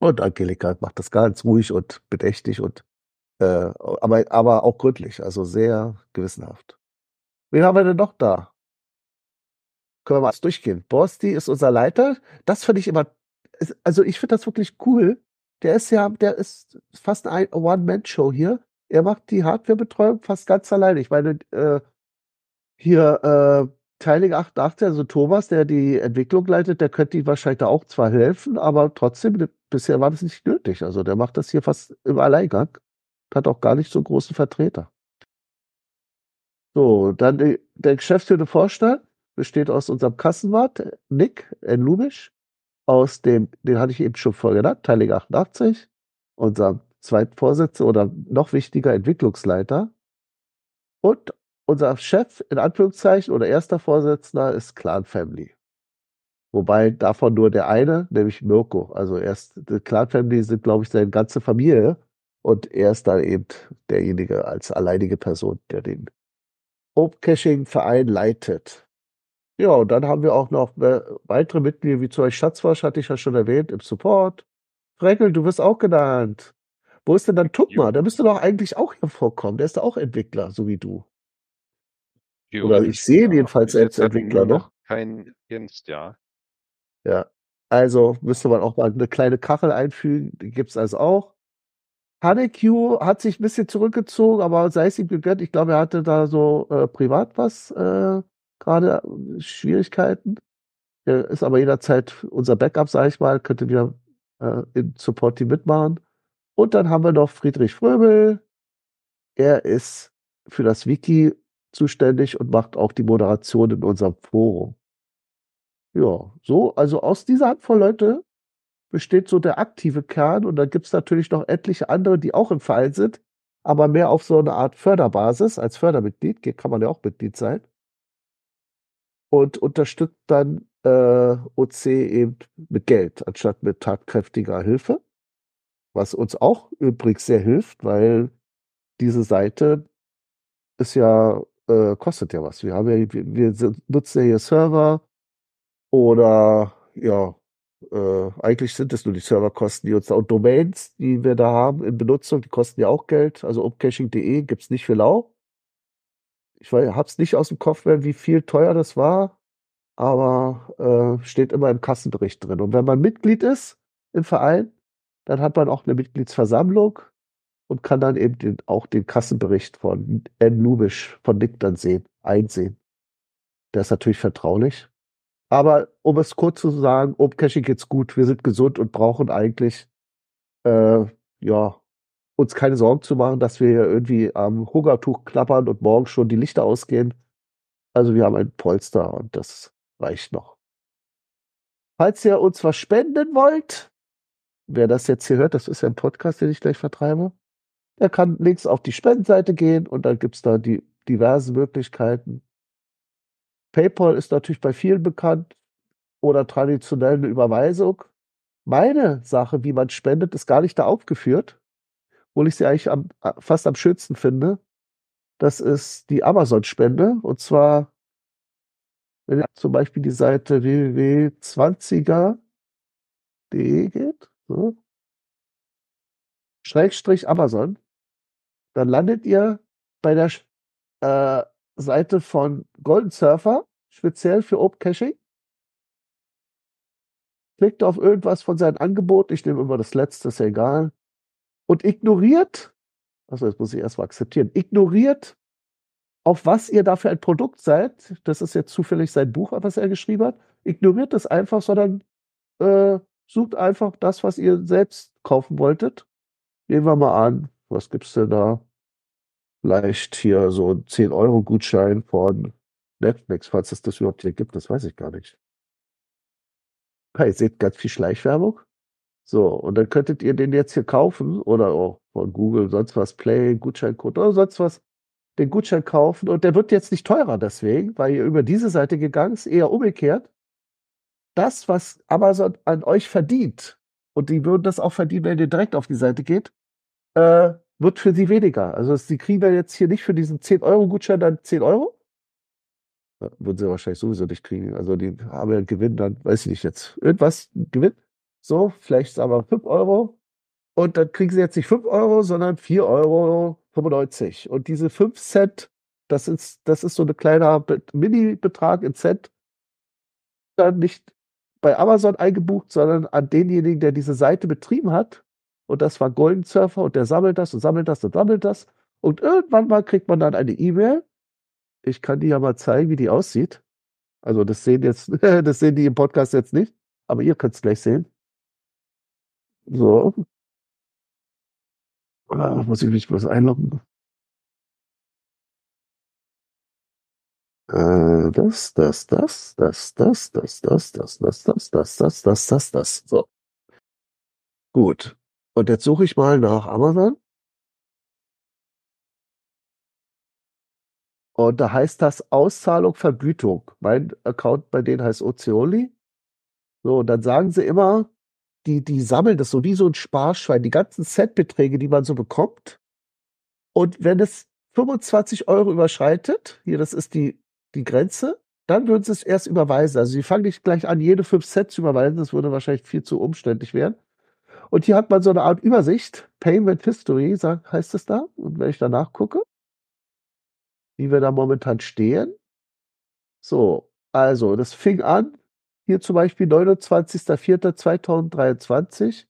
Und Angelika macht das ganz ruhig und bedächtig und äh, aber, aber auch gründlich, also sehr gewissenhaft. Wen haben wir denn noch da? Können wir mal durchgehen. Borsti ist unser Leiter. Das finde ich immer, also ich finde das wirklich cool. Der ist ja, der ist fast ein One-Man-Show hier. Er macht die Hardwarebetreuung fast ganz alleine. Ich meine, äh, hier äh, Teiling 88, also Thomas, der die Entwicklung leitet, der könnte ihm wahrscheinlich da auch zwar helfen, aber trotzdem, ne- bisher war das nicht nötig. Also der macht das hier fast im Alleingang. Hat auch gar nicht so einen großen Vertreter. So, dann der geschäftsführende Vorstand besteht aus unserem Kassenwart, Nick N. Lubisch, aus dem, den hatte ich eben schon vorher genannt, Teiling 88, unserem Zweitvorsitzenden oder noch wichtiger Entwicklungsleiter. Und unser Chef, in Anführungszeichen, oder erster Vorsitzender ist Clan Family. Wobei davon nur der eine, nämlich Mirko. Also erst, die Clan Family sind, glaube ich, seine ganze Familie. Und er ist dann eben derjenige als alleinige Person, der den Open Caching Verein leitet. Ja, und dann haben wir auch noch äh, weitere Mitglieder, wie zum Beispiel Schatzwasch, hatte ich ja schon erwähnt, im Support. Freckel, du wirst auch genannt. Wo ist denn dann Tukma? Jo. Der müsste doch eigentlich auch hier vorkommen. Der ist doch auch Entwickler, so wie du. Oder ich sehe ihn jedenfalls Bis als Entwickler, ne? noch kein Jens, ja. Ja. Also müsste man auch mal eine kleine Kachel einfügen. Die gibt's also auch. Hanekyu hat sich ein bisschen zurückgezogen, aber sei es ihm gegönnt. Ich glaube, er hatte da so äh, privat was, äh, gerade äh, Schwierigkeiten. Er ist aber jederzeit unser Backup, sage ich mal, könnte wieder äh, im Support-Team mitmachen. Und dann haben wir noch Friedrich Fröbel. Er ist für das Wiki zuständig und macht auch die Moderation in unserem Forum. Ja, so, also aus dieser Handvoll Leute besteht so der aktive Kern und dann gibt's natürlich noch etliche andere, die auch im Verein sind, aber mehr auf so eine Art Förderbasis als Fördermitglied, kann man ja auch Mitglied sein. Und unterstützt dann äh, OC eben mit Geld anstatt mit tatkräftiger Hilfe, was uns auch übrigens sehr hilft, weil diese Seite ist ja, äh, kostet ja was. Wir haben ja, wir, wir nutzen ja hier Server oder ja, äh, eigentlich sind es nur die Serverkosten, die uns da und Domains, die wir da haben in Benutzung, die kosten ja auch Geld. Also upcaching.de gibt's nicht für lau. Ich weiß, hab's nicht aus dem Kopf mehr, wie viel teuer das war, aber äh, steht immer im Kassenbericht drin. Und wenn man Mitglied ist im Verein, dann hat man auch eine Mitgliedsversammlung und kann dann eben den, auch den Kassenbericht von N. Lubisch, von Nick dann sehen, einsehen. Der ist natürlich vertraulich. Aber um es kurz zu sagen, Caching geht's gut, wir sind gesund und brauchen eigentlich äh, ja uns keine Sorgen zu machen, dass wir hier irgendwie am Hungertuch klappern und morgen schon die Lichter ausgehen. Also wir haben ein Polster und das reicht noch. Falls ihr uns was spenden wollt, wer das jetzt hier hört, das ist ja ein Podcast, den ich gleich vertreibe, der kann links auf die Spendenseite gehen und dann gibt's da die diversen Möglichkeiten. PayPal ist natürlich bei vielen bekannt oder traditionell eine Überweisung. Meine Sache, wie man spendet, ist gar nicht da aufgeführt, obwohl ich sie eigentlich am, fast am schönsten finde. Das ist die Amazon-Spende. Und zwar, wenn ihr zum Beispiel die Seite www.20er.de geht, so, Schrägstrich Amazon, dann landet ihr bei der äh, Seite von Golden Surfer, speziell für Open Caching. Klickt auf irgendwas von seinen Angeboten, ich nehme immer das letzte, ist ja egal, und ignoriert, also das muss ich erstmal akzeptieren, ignoriert, auf was ihr da für ein Produkt seid. Das ist jetzt zufällig sein Buch, was er geschrieben hat. Ignoriert das einfach, sondern äh, sucht einfach das, was ihr selbst kaufen wolltet. Nehmen wir mal an, was gibt's denn da? Vielleicht hier so ein 10-Euro-Gutschein von Netflix, falls es das überhaupt hier gibt, das weiß ich gar nicht. Okay, ihr seht ganz viel Schleichwerbung. So, und dann könntet ihr den jetzt hier kaufen oder auch von Google, sonst was, Play, Gutscheincode oder sonst was, den Gutschein kaufen und der wird jetzt nicht teurer deswegen, weil ihr über diese Seite gegangen ist, eher umgekehrt. Das, was Amazon an euch verdient, und die würden das auch verdienen, wenn ihr direkt auf die Seite geht, äh, wird für sie weniger. Also sie kriegen dann jetzt hier nicht für diesen 10-Euro-Gutschein dann 10 Euro. Würden sie wahrscheinlich sowieso nicht kriegen. Also die haben ja einen Gewinn dann, weiß ich nicht jetzt, irgendwas, Gewinn. So, vielleicht ist aber 5 Euro. Und dann kriegen sie jetzt nicht 5 Euro, sondern 4,95 Euro. Und diese 5 Cent, das ist, das ist so ein kleiner Mini-Betrag in Cent, dann nicht bei Amazon eingebucht, sondern an denjenigen, der diese Seite betrieben hat. Und das war Golden Surfer und der sammelt das und sammelt das und sammelt das. Und irgendwann mal kriegt man dann eine E-Mail. Ich kann die ja mal zeigen, wie die aussieht. Also das sehen jetzt, das sehen die im Podcast jetzt nicht, aber ihr könnt es gleich sehen. So. Ah, muss ich mich bloß einloggen. Äh, das, das, das, das, das, das, das, das, das, das, das, das, das, das, das. So. Gut. Und jetzt suche ich mal nach Amazon. Und da heißt das Auszahlung, Vergütung. Mein Account bei denen heißt Ozeoli. So, und dann sagen sie immer, die, die sammeln das so wie so ein Sparschwein, die ganzen Setbeträge, die man so bekommt. Und wenn es 25 Euro überschreitet, hier, das ist die die Grenze, dann würden sie es erst überweisen. Also sie fangen nicht gleich an, jede fünf Cent zu überweisen, das würde wahrscheinlich viel zu umständlich werden. Und hier hat man so eine Art Übersicht, Payment History, heißt es da. Und wenn ich danach gucke, wie wir da momentan stehen. So, also, das fing an, hier zum Beispiel 29.04.2023.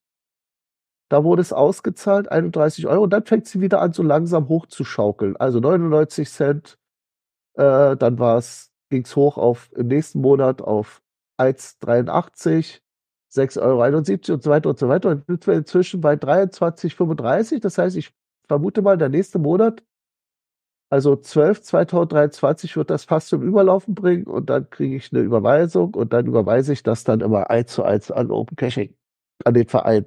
Da wurde es ausgezahlt, 31 Euro. Und dann fängt sie wieder an, so langsam hochzuschaukeln. Also 99 Cent, äh, dann ging es hoch auf im nächsten Monat auf 1,83, 6,71 Euro und so weiter und so weiter. Und sind wir inzwischen bei 23,35. Das heißt, ich vermute mal, der nächste Monat, also 12, 2023, wird das fast zum Überlaufen bringen und dann kriege ich eine Überweisung und dann überweise ich das dann immer eins zu eins an Open Caching, an den Verein.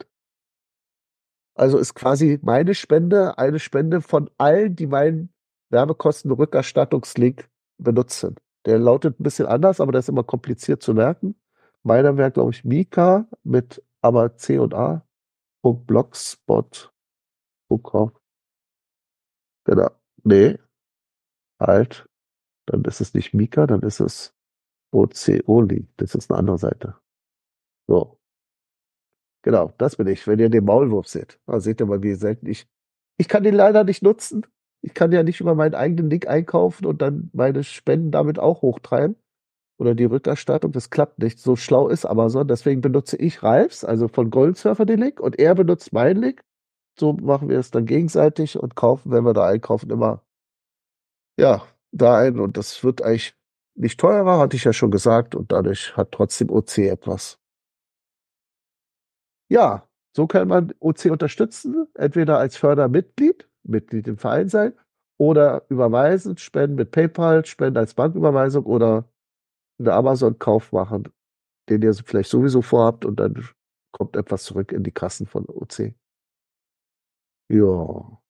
Also ist quasi meine Spende eine Spende von allen, die meinen Werbekostenrückerstattungslink benutzen. Der lautet ein bisschen anders, aber der ist immer kompliziert zu merken. Meiner wäre, glaube ich, Mika mit aber C und A. Blogspot.com. Genau. Nee. Halt. Dann ist es nicht Mika, dann ist es OCOLI. Das ist eine andere Seite. So. Genau, das bin ich. Wenn ihr den Maulwurf seht, da seht ihr mal, wie selten ich. Ich kann den leider nicht nutzen, ich kann ja nicht über meinen eigenen Link einkaufen und dann meine Spenden damit auch hochtreiben. Oder die Rückerstattung, das klappt nicht. So schlau ist Amazon. Deswegen benutze ich Ralfs, also von Goldsurfer den Link, und er benutzt meinen Link. So machen wir es dann gegenseitig und kaufen, wenn wir da einkaufen, immer ja, da ein. Und das wird eigentlich nicht teurer, hatte ich ja schon gesagt, und dadurch hat trotzdem OC etwas. Ja, so kann man OC unterstützen, entweder als Fördermitglied Mitglied im Verein sein oder überweisen, spenden mit PayPal, spenden als Banküberweisung oder einen Amazon-Kauf machen, den ihr vielleicht sowieso vorhabt und dann kommt etwas zurück in die Kassen von OC. Ja.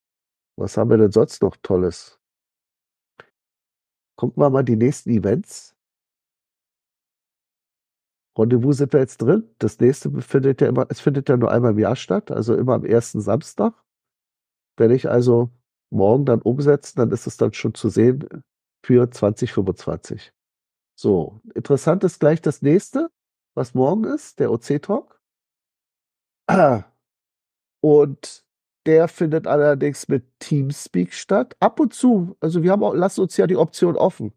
Was haben wir denn sonst noch Tolles? Gucken wir mal die nächsten Events. Rendezvous sind wir jetzt drin. Das nächste findet ja immer, es findet ja nur einmal im Jahr statt, also immer am ersten Samstag. Wenn ich also morgen dann umsetze, dann ist es dann schon zu sehen für 2025. So, interessant ist gleich das nächste, was morgen ist, der OC-Talk. Und der findet allerdings mit Teamspeak statt. Ab und zu, also wir haben auch, lassen uns ja die Option offen.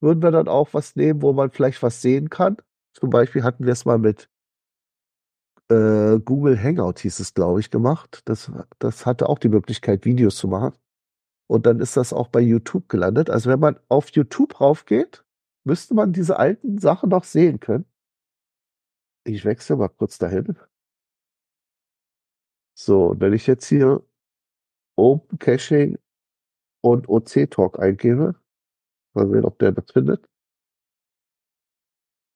Würden wir dann auch was nehmen, wo man vielleicht was sehen kann? Zum Beispiel hatten wir es mal mit äh, Google Hangout, hieß es, glaube ich, gemacht. Das, das hatte auch die Möglichkeit, Videos zu machen. Und dann ist das auch bei YouTube gelandet. Also wenn man auf YouTube raufgeht, müsste man diese alten Sachen noch sehen können. Ich wechsle mal kurz dahin. So, wenn ich jetzt hier Open Caching und OC Talk eingebe, mal sehen, ob der das findet.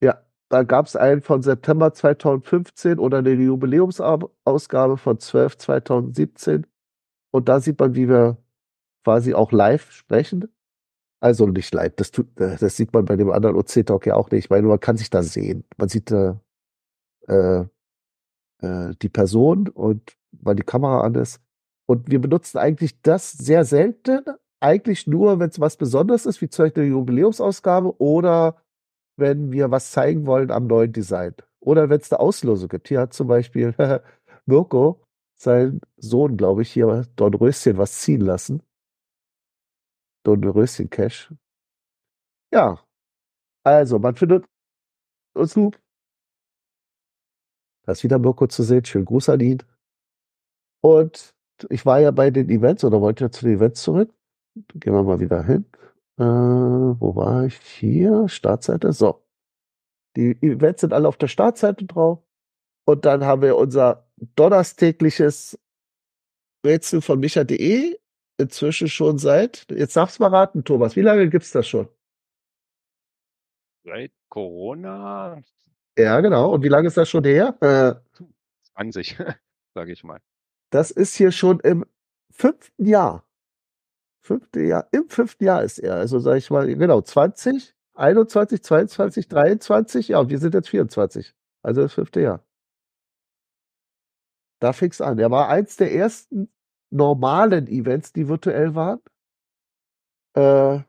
Ja, da gab es einen von September 2015 oder eine Jubiläumsausgabe von 12 2017. Und da sieht man, wie wir quasi auch live sprechen. Also nicht live, das, tut, das sieht man bei dem anderen OC-Talk ja auch nicht. Ich meine, man kann sich da sehen. Man sieht da äh, äh, die Person und weil die Kamera an ist. Und wir benutzen eigentlich das sehr selten, eigentlich nur, wenn es was Besonderes ist, wie zum Beispiel eine Jubiläumsausgabe oder wenn wir was zeigen wollen am neuen Design. Oder wenn es eine Auslosung gibt. Hier hat zum Beispiel Mirko, sein Sohn, glaube ich, hier Don Röschen was ziehen lassen. Don Röschen Cash. Ja. Also, man findet uns gut. Da ist wieder Mirko zu sehen. Schönen Gruß an ihn. Und ich war ja bei den Events oder wollte ja zu den Events zurück. Gehen wir mal wieder hin. Äh, wo war ich? Hier, Startseite. So. Die Events sind alle auf der Startseite drauf. Und dann haben wir unser donnerstägliches Rätsel von micha.de inzwischen schon seit, jetzt sag's mal raten, Thomas, wie lange gibt's das schon? Seit Corona? Ja, genau. Und wie lange ist das schon her? Äh, 20, sage ich mal. Das ist hier schon im fünften Jahr. Fünfte Jahr, im fünften Jahr ist er. Also sage ich mal, genau, 20, 21, 22, 23, ja, und wir sind jetzt 24. Also das fünfte Jahr. Da fing's an. Er war eins der ersten normalen Events, die virtuell waren. Äh,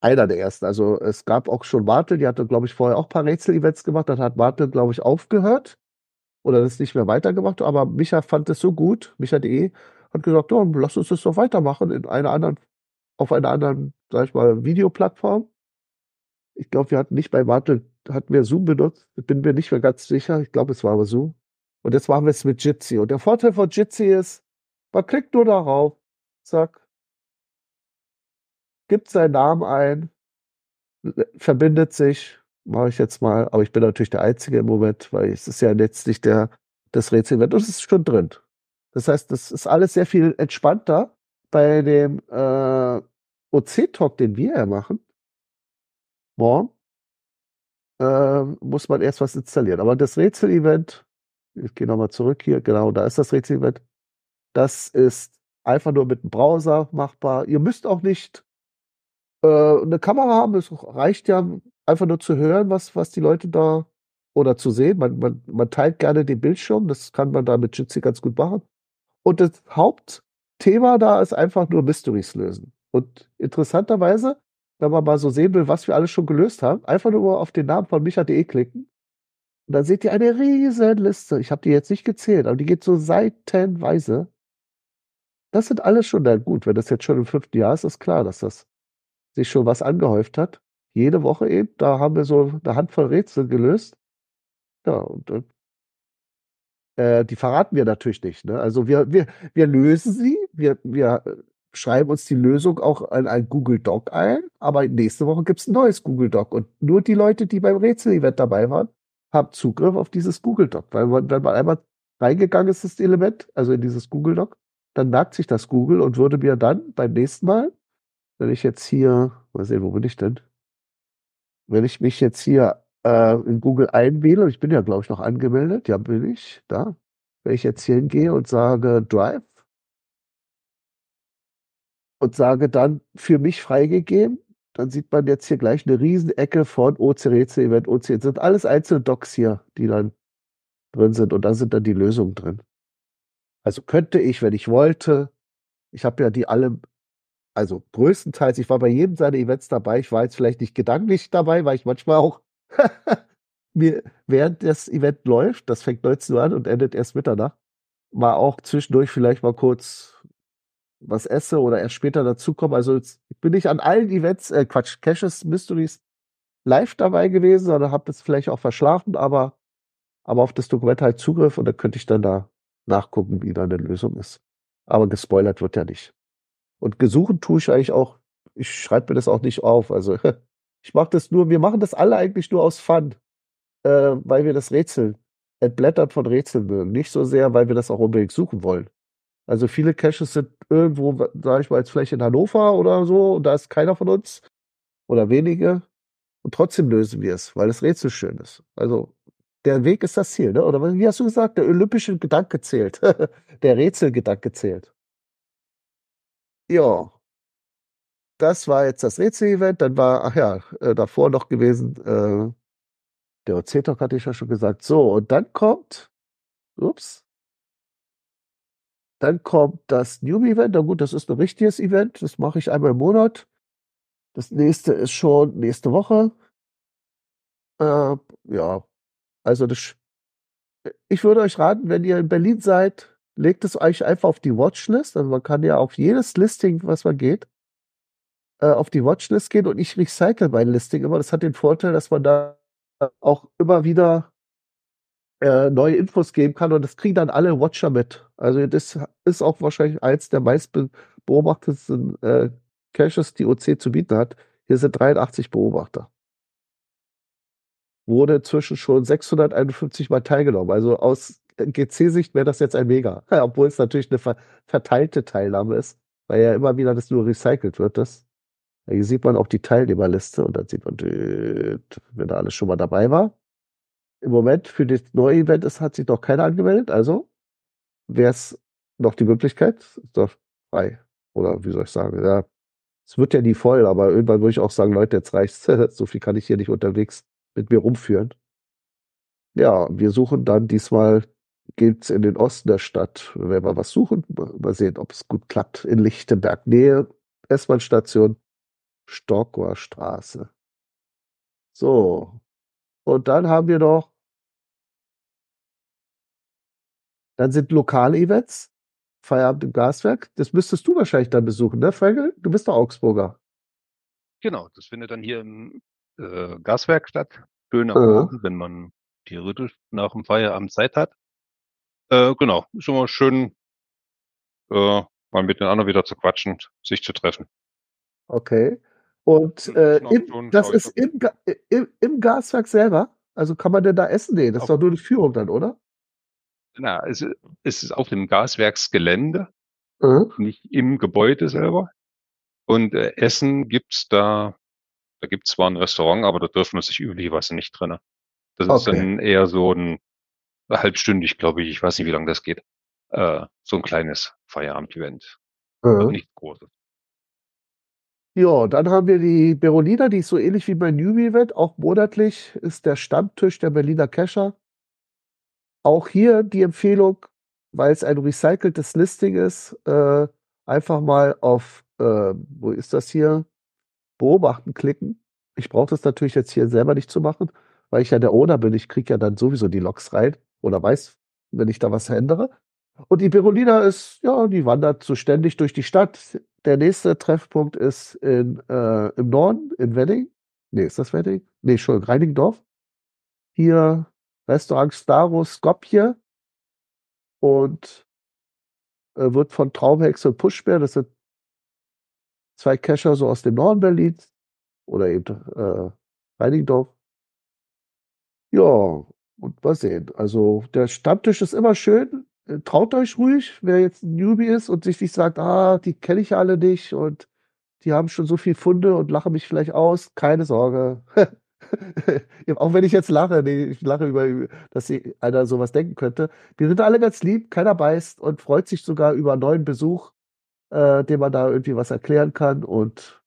einer der ersten. Also es gab auch schon Martel, die hatte, glaube ich, vorher auch ein paar Rätsel-Events gemacht. Dann hat Martel, glaube ich, aufgehört oder das nicht mehr weitergemacht. Aber Micha fand es so gut, micha.de, hat gesagt, ja, lass uns das doch weitermachen in einer anderen, auf einer anderen, sag ich mal, Videoplattform. Ich glaube, wir hatten nicht bei Martel, hatten wir Zoom benutzt. Bin mir nicht mehr ganz sicher. Ich glaube, es war aber Zoom. Und jetzt machen wir es mit Jitsi. Und der Vorteil von Jitsi ist, man klickt nur darauf, zack, gibt seinen Namen ein, verbindet sich, mache ich jetzt mal, aber ich bin natürlich der Einzige im Moment, weil es ist ja letztlich der, das Rätsel und es ist schon drin. Das heißt, das ist alles sehr viel entspannter bei dem äh, OC-Talk, den wir ja machen. Morgen äh, muss man erst was installieren. Aber das Rätsel-Event ich gehe nochmal zurück hier. Genau, da ist das Rätselbett. Das ist einfach nur mit dem Browser machbar. Ihr müsst auch nicht äh, eine Kamera haben. Es reicht ja einfach nur zu hören, was, was die Leute da oder zu sehen. Man, man, man teilt gerne den Bildschirm. Das kann man da mit Jitsi ganz gut machen. Und das Hauptthema da ist einfach nur Mysteries lösen. Und interessanterweise, wenn man mal so sehen will, was wir alles schon gelöst haben, einfach nur auf den Namen von micha.de klicken und dann seht ihr eine riesen Liste. Ich habe die jetzt nicht gezählt, aber die geht so seitenweise. Das sind alles schon, na gut, wenn das jetzt schon im fünften Jahr ist, ist klar, dass das sich schon was angehäuft hat. Jede Woche eben, da haben wir so eine Handvoll Rätsel gelöst. Ja, und äh, die verraten wir natürlich nicht. Ne? Also wir, wir, wir lösen sie, wir, wir äh, schreiben uns die Lösung auch in ein Google Doc ein, aber nächste Woche gibt es ein neues Google Doc. Und nur die Leute, die beim Rätsel-Event dabei waren, haben Zugriff auf dieses Google Doc. Weil man, wenn man einmal reingegangen ist, das Element, also in dieses Google Doc, dann merkt sich das Google und würde mir dann beim nächsten Mal, wenn ich jetzt hier, mal sehen, wo bin ich denn? Wenn ich mich jetzt hier äh, in Google einwähle, ich bin ja, glaube ich, noch angemeldet, ja, bin ich, da. Wenn ich jetzt hier hingehe und sage Drive und sage dann für mich freigegeben, dann sieht man jetzt hier gleich eine Riesenecke von OCRC Event, OC. Das sind alles einzelne Docs hier, die dann drin sind und da sind dann die Lösungen drin. Also könnte ich, wenn ich wollte, ich habe ja die alle, also größtenteils, ich war bei jedem seiner Events dabei. Ich war jetzt vielleicht nicht gedanklich dabei, weil ich manchmal auch mir während das Event läuft, das fängt 19 Uhr an und endet erst Mitternacht, mal auch zwischendurch vielleicht mal kurz was esse oder erst später dazukomme. Also jetzt bin ich an allen Events, äh, Quatsch, Caches, Mysteries live dabei gewesen oder habe es vielleicht auch verschlafen, aber, aber auf das Dokument halt Zugriff und da könnte ich dann da nachgucken, wie da eine Lösung ist. Aber gespoilert wird ja nicht. Und gesuchen tue ich eigentlich auch, ich schreibe mir das auch nicht auf. Also ich mache das nur, wir machen das alle eigentlich nur aus Fun, äh, weil wir das Rätsel entblättert von Rätseln mögen. Nicht so sehr, weil wir das auch unbedingt suchen wollen. Also viele Caches sind irgendwo, sage ich mal, jetzt vielleicht in Hannover oder so, und da ist keiner von uns oder wenige. Und trotzdem lösen wir es, weil das Rätsel schön ist. Also der Weg ist das Ziel, ne? Oder wie hast du gesagt, der olympische Gedanke zählt. der Rätselgedanke zählt. Ja. Das war jetzt das Rätsel-Event. Dann war, ach ja, äh, davor noch gewesen, äh, der OC-Talk hatte ich ja schon gesagt. So, und dann kommt, ups, dann kommt das Newbie-Event. Na gut, das ist ein richtiges Event. Das mache ich einmal im Monat. Das nächste ist schon nächste Woche. Äh, ja, also das, ich würde euch raten, wenn ihr in Berlin seid, legt es euch einfach auf die Watchlist. Also man kann ja auf jedes Listing, was man geht, äh, auf die Watchlist gehen und ich recycle mein Listing immer. Das hat den Vorteil, dass man da auch immer wieder äh, neue Infos geben kann und das kriegen dann alle Watcher mit. Also das ist auch wahrscheinlich eins der meist beobachtetsten äh, Caches, die OC zu bieten hat. Hier sind 83 Beobachter. Wurde inzwischen schon 651 Mal teilgenommen. Also aus GC-Sicht wäre das jetzt ein Mega. Obwohl es natürlich eine ver verteilte Teilnahme ist, weil ja immer wieder das nur recycelt wird. Das. Hier sieht man auch die Teilnehmerliste und dann sieht man, wenn da alles schon mal dabei war. Im Moment für das neue Event ist, hat sich noch keiner angemeldet. Also wäre es noch die Möglichkeit, ist doch frei. Oder wie soll ich sagen? Ja, es wird ja nie voll, aber irgendwann würde ich auch sagen, Leute, jetzt reicht's. so viel kann ich hier nicht unterwegs mit mir rumführen. Ja, wir suchen dann diesmal geht's in den Osten der Stadt. Wenn wir was suchen, mal sehen, ob es gut klappt. In Lichtenberg, Nähe S-Bahn-Station Stockwer Straße. So. Und dann haben wir noch dann sind lokale Events. Feierabend im Gaswerk. Das müsstest du wahrscheinlich dann besuchen, ne, Feigl? Du bist doch Augsburger. Genau, das findet dann hier im äh, Gaswerk statt. Schön am Ja. Abend, wenn man theoretisch nach dem Feierabend Zeit hat. Äh, genau, ist immer schön, äh, mal mit den anderen wieder zu quatschen, sich zu treffen. Okay. Und äh, im, das ist im, Ga- im, im Gaswerk selber? Also kann man denn da essen? Nee, das ist doch nur eine Führung dann, oder? Na, es, es ist auf dem Gaswerksgelände, Mhm. nicht im Gebäude selber. Und äh, Essen gibt's da, da gibt's zwar ein Restaurant, aber da dürfen wir sich üblicherweise nicht drinne. Das ist Okay. dann eher so ein halbstündig, glaube ich, ich weiß nicht, wie lange das geht. Äh, so ein kleines Feierabend-Event. Also Mhm. nichts Großes. Ja, dann haben wir die Berolina, die ist so ähnlich wie mein Newbie-Event, auch monatlich ist der Stammtisch der Berliner Kescher. Auch hier die Empfehlung, weil es ein recyceltes Listing ist, äh, einfach mal auf, äh, wo ist das hier? Beobachten klicken. Ich brauche das natürlich jetzt hier selber nicht zu machen, weil ich ja der Owner bin. Ich kriege ja dann sowieso die Logs rein oder weiß, wenn ich da was ändere. Und die Berolina ist, ja, die wandert so ständig durch die Stadt. Der nächste Treffpunkt ist in, äh, im Norden, in Wedding. Nee, ist das Wedding? Nee, Entschuldigung, Reinigendorf. Hier Restaurant Staro Skopje und äh, wird von Traumhexe und Pushbär, das sind zwei Kescher so aus dem Norden Berlins oder eben äh, Reinigendorf. Ja, und mal sehen. Also der Stammtisch ist immer schön. Äh, Traut euch ruhig, wer jetzt ein Newbie ist und sich nicht sagt, ah, die kenne ich alle nicht und die haben schon so viel Funde und lachen mich vielleicht aus. Keine Sorge. auch wenn ich jetzt lache, nee, ich lache über, dass einer sowas denken könnte. Wir sind alle ganz lieb, keiner beißt und freut sich sogar über einen neuen Besuch, äh, dem man da irgendwie was erklären kann und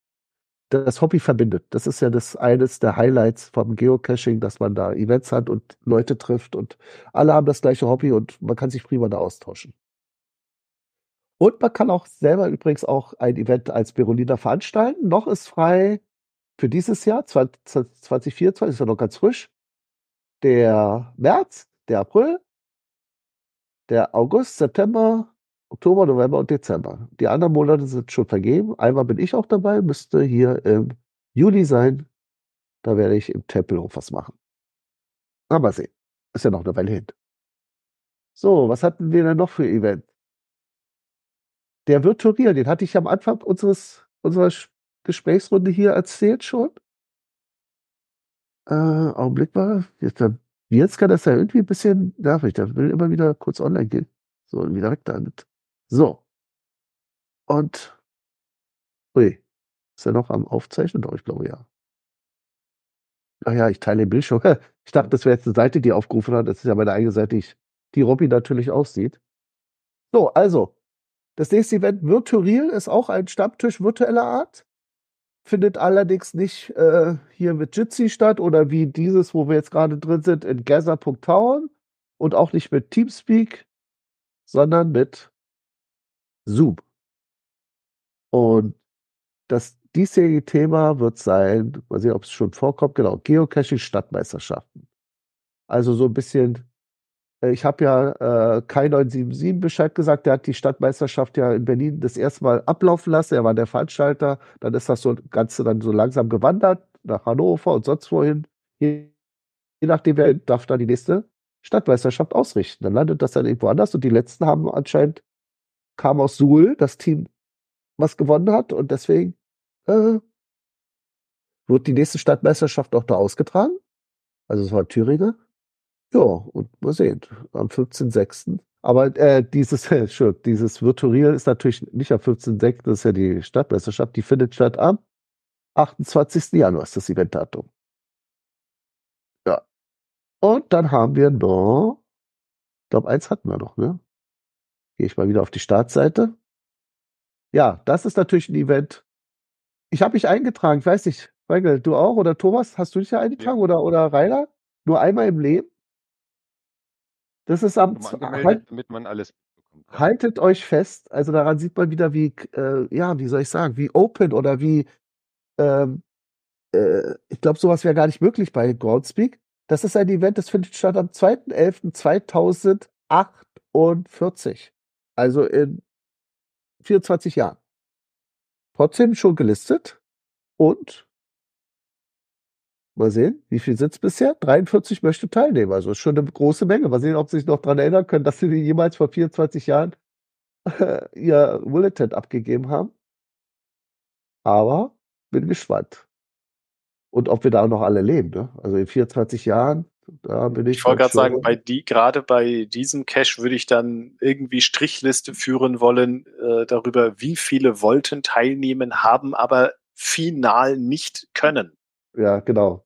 das Hobby verbindet. Das ist ja das eines der Highlights vom Geocaching, dass man da Events hat und Leute trifft und alle haben das gleiche Hobby und man kann sich prima da austauschen. Und man kann auch selber übrigens auch ein Event als Berolina veranstalten. Noch ist frei für dieses Jahr, 2024, ist ja noch ganz frisch. Der März, der April, der August, September, Oktober, November und Dezember. Die anderen Monate sind schon vergeben. Einmal bin ich auch dabei, müsste hier im Juli sein. Da werde ich im Tempelhof was machen. Aber sehen. Ist ja noch eine Weile hin. So, was hatten wir denn noch für Event? Der Virtual, den hatte ich am Anfang unseres, unserer Gesprächsrunde hier erzählt schon. Äh, Augenblick mal. Jetzt, jetzt kann das ja irgendwie ein bisschen nervig. Der will immer wieder kurz online gehen. So, wieder weg damit. So. Und, ui, ist er noch am Aufzeichnen? Doch, ich glaube ja. Ach ja, ich teile den Bildschirm. Ich dachte, das wäre jetzt eine Seite, die aufgerufen hat. Das ist ja meine eigene Seite, die Robby natürlich aussieht. So, also, das nächste Event Virtual ist auch ein Stammtisch virtueller Art. Findet allerdings nicht äh, hier mit Jitsi statt oder wie dieses, wo wir jetzt gerade drin sind, in Gather.town und auch nicht mit Teamspeak, sondern mit Zoom. Und das diesjährige Thema wird sein, mal sehen, ob es schon vorkommt, genau, Geocaching-Stadtmeisterschaften. Also so ein bisschen, äh, ich habe ja äh, Kai 977 Bescheid gesagt, der hat die Stadtmeisterschaft ja in Berlin das erste Mal ablaufen lassen, er war der Veranstalter, dann ist das so Ganze dann so langsam gewandert nach Hannover und sonst wohin. Je nachdem, wer darf da die nächste Stadtmeisterschaft ausrichten. Dann landet das dann irgendwo anders und die letzten haben anscheinend kam aus Suhl, das Team, was gewonnen hat. Und deswegen äh, wird die nächste Stadtmeisterschaft auch da ausgetragen. Also es war Thüringen. Ja, und mal sehen, am 15.06. Aber äh, dieses, äh, dieses Virtual ist natürlich nicht am 15.06., das ist ja die Stadtmeisterschaft, die findet statt am 28. Januar, ist das Eventdatum. Ja. Und dann haben wir noch, ich glaube, eins hatten wir noch, ne? Gehe ich mal wieder auf die Startseite. Ja, das ist natürlich ein Event. Ich habe mich eingetragen, ich weiß nicht, Michael, du auch oder Thomas, hast du dich ja eingetragen ja. oder, oder Rainer? Nur einmal im Leben? Das ist am halt, damit man alles bekommt. Haltet euch fest, also daran sieht man wieder, wie, äh, ja, wie soll ich sagen, wie open oder wie, ähm, äh, ich glaube, sowas wäre gar nicht möglich bei Groundspeak. Das ist ein Event, das findet statt am 2.11.2048. Also in 24 Jahren. Trotzdem schon gelistet und mal sehen, wie viel sind es bisher? 43 möchte teilnehmen. Also ist schon eine große Menge. Mal sehen, ob Sie sich noch daran erinnern können, dass Sie jemals vor 24 Jahren äh, Ihr Bulletin abgegeben haben. Aber bin gespannt. Und ob wir da noch alle leben. Ne? Also in 24 Jahren da bin ich. Ich wollte gerade sagen, bei die, gerade bei diesem Cache würde ich dann irgendwie Strichliste führen wollen äh, darüber, wie viele wollten teilnehmen, haben aber final nicht können. Ja, genau.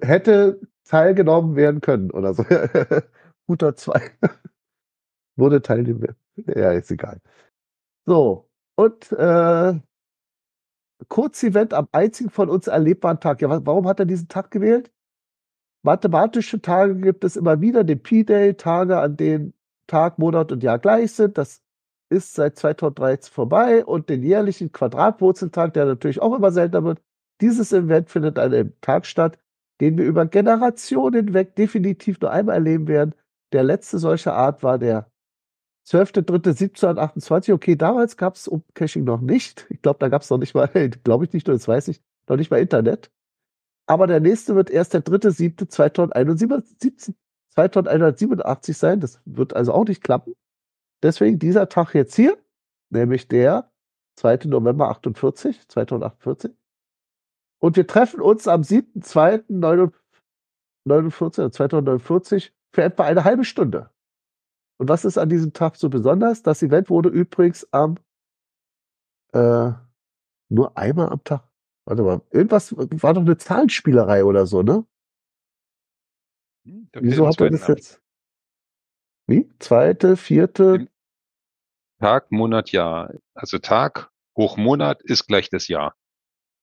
Hätte teilgenommen werden können oder so. Guter zwei. Wurde teilnehmen. Ja, ist egal. So, und äh, Kurzevent am einzigen von uns erlebbaren Tag. Ja, warum hat er diesen Tag gewählt? Mathematische Tage gibt es immer wieder, den P-Day, Tage, an denen Tag, Monat und Jahr gleich sind. Das ist seit 2013 vorbei und den jährlichen Quadratwurzeltag, der natürlich auch immer seltener wird. Dieses Event findet an einem Tag statt, den wir über Generationen hinweg definitiv nur einmal erleben werden. Der letzte solcher Art war der 12.03.1728. Okay, damals gab es Caching noch nicht. Ich glaube, da gab es noch nicht mal, glaube ich nicht, nur das weiß ich, noch nicht mal Internet. Aber der nächste wird erst der dritte, siebte 2187 sein. Das wird also auch nicht klappen. Deswegen dieser Tag jetzt hier, nämlich der 2. November 48, 2048. Und wir treffen uns am 7.2.2049 2049 für etwa eine halbe Stunde. Und was ist an diesem Tag so besonders? Das Event wurde übrigens am äh, nur einmal am Tag Warte mal, irgendwas war doch eine Zahlenspielerei oder so, ne? Hm, Wieso ein hat er das jetzt? Wie? Zweite, vierte? Tag, Monat, Jahr. Also Tag hoch Monat ist gleich das Jahr.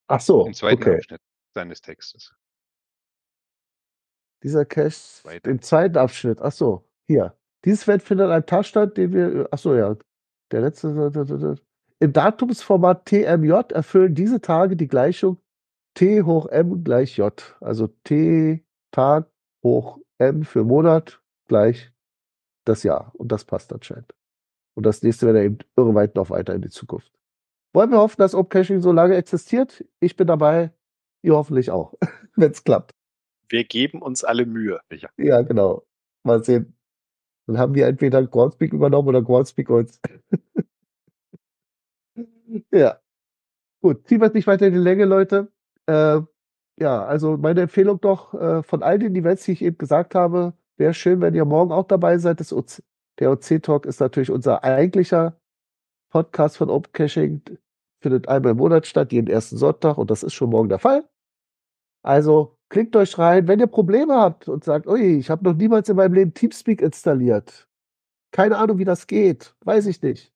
Ach so, Im zweiten okay. Abschnitt seines Textes. Dieser Cache Zweiter. im zweiten Abschnitt. Ach so, hier. Dieses Feld findet einen Tag statt, den wir. Ach so, ja. Der letzte. Im Datumsformat TMJ erfüllen diese Tage die Gleichung T hoch M gleich J. Also T Tag hoch M für Monat gleich das Jahr. Und das passt anscheinend. Und das nächste wäre eben irre weit noch weiter in die Zukunft. Wollen wir hoffen, dass Opcaching so lange existiert? Ich bin dabei. Ihr hoffentlich auch, wenn es klappt. Wir geben uns alle Mühe. Ja, genau. Mal sehen. Dann haben wir entweder Groundspeak übernommen oder Groundspeak uns. ja. Gut, ziehen wir es nicht weiter in die Länge, Leute. Äh, ja, also meine Empfehlung doch äh, von all den Events, die ich eben gesagt habe, wäre schön, wenn ihr morgen auch dabei seid. Das OC, der OC-Talk ist natürlich unser eigentlicher Podcast von Open Caching. Findet einmal im Monat statt, jeden ersten Sonntag und das ist schon morgen der Fall. Also klickt euch rein, wenn ihr Probleme habt und sagt, ui, ich habe noch niemals in meinem Leben Teamspeak installiert. Keine Ahnung, wie das geht. Weiß ich nicht.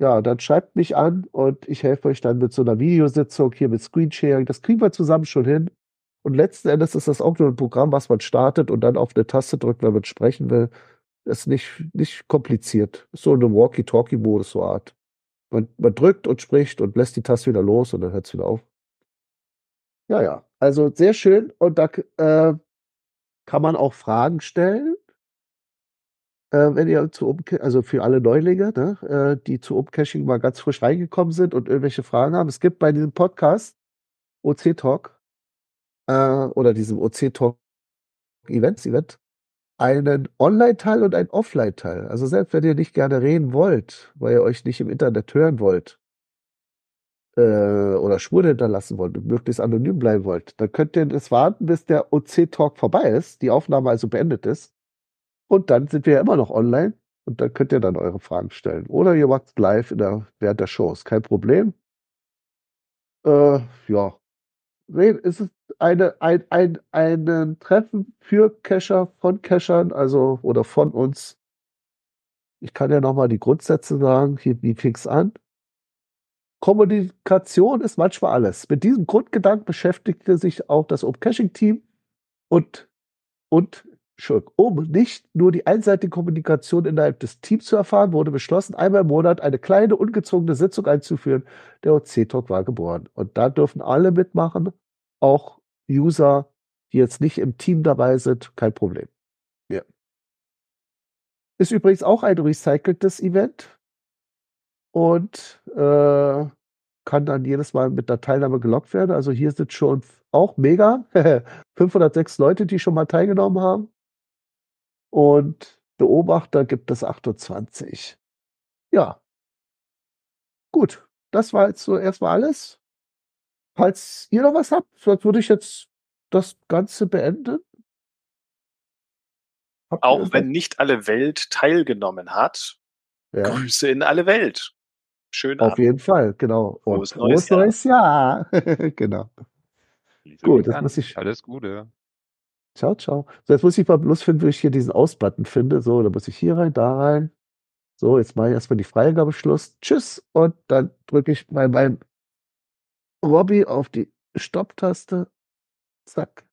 Ja, dann schreibt mich an und ich helfe euch dann mit so einer Videositzung hier mit Screensharing. Das kriegen wir zusammen schon hin. Und letzten Endes ist das auch nur ein Programm, was man startet und dann auf eine Taste drückt, wenn man sprechen will. Das ist nicht, nicht kompliziert. Ist so eine Walkie-Talkie-Modus, so Art. Man, man drückt und spricht und lässt die Taste wieder los und dann hört es wieder auf. Ja, ja. Also sehr schön. Und da äh, kann man auch Fragen stellen. Äh, wenn ihr zu Umca also für alle Neulinge, ne, äh, die zu Umcaching mal ganz frisch reingekommen sind und irgendwelche Fragen haben. Es gibt bei diesem Podcast OC Talk äh, oder diesem OC Talk Events Event einen Online-Teil und einen Offline-Teil. Also selbst wenn ihr nicht gerne reden wollt, weil ihr euch nicht im Internet hören wollt, äh, oder Spuren hinterlassen wollt und möglichst anonym bleiben wollt, dann könnt ihr das warten, bis der OC-Talk vorbei ist, die Aufnahme also beendet ist. Und dann sind wir ja immer noch online und dann könnt ihr dann eure Fragen stellen. Oder ihr macht live in der, während der Shows. Kein Problem. Äh, ja. Es ist eine, ein, ein, ein Treffen für Cacher, von Cachern, also oder von uns. Ich kann ja nochmal die Grundsätze sagen. Hier, wie fing's an? Kommunikation ist manchmal alles. Mit diesem Grundgedanken beschäftigte sich auch das Open-Caching-Team und, und um nicht nur die einseitige Kommunikation innerhalb des Teams zu erfahren, wurde beschlossen, einmal im Monat eine kleine, ungezwungene Sitzung einzuführen. Der OC-Talk war geboren. Und da dürfen alle mitmachen, auch User, die jetzt nicht im Team dabei sind, kein Problem. Ja. Ist übrigens auch ein recyceltes Event und äh, kann dann jedes Mal mit der Teilnahme gelockt werden. Also hier sind schon auch mega 506 Leute, die schon mal teilgenommen haben. Und Beobachter gibt es 28. Ja. Gut, das war jetzt so erstmal alles. Falls ihr noch was habt, sonst würde ich jetzt das Ganze beenden. Habt Auch wenn nicht alle Welt teilgenommen hat, Ja, Grüße in alle Welt. Schönen auf Abend. jeden Fall, genau. Und Frohes neues frohes neues Jahr. genau. Schließe Gut, das muss ich- Alles Gute. Ciao, ciao. So, jetzt muss ich mal bloß finden, wo ich hier diesen Aus-Button finde. So, da muss ich hier rein, da rein. So, jetzt mache ich erstmal die Freigabeschluss. Tschüss. Und dann drücke ich bei meinem Robby auf die Stopp-Taste. Zack.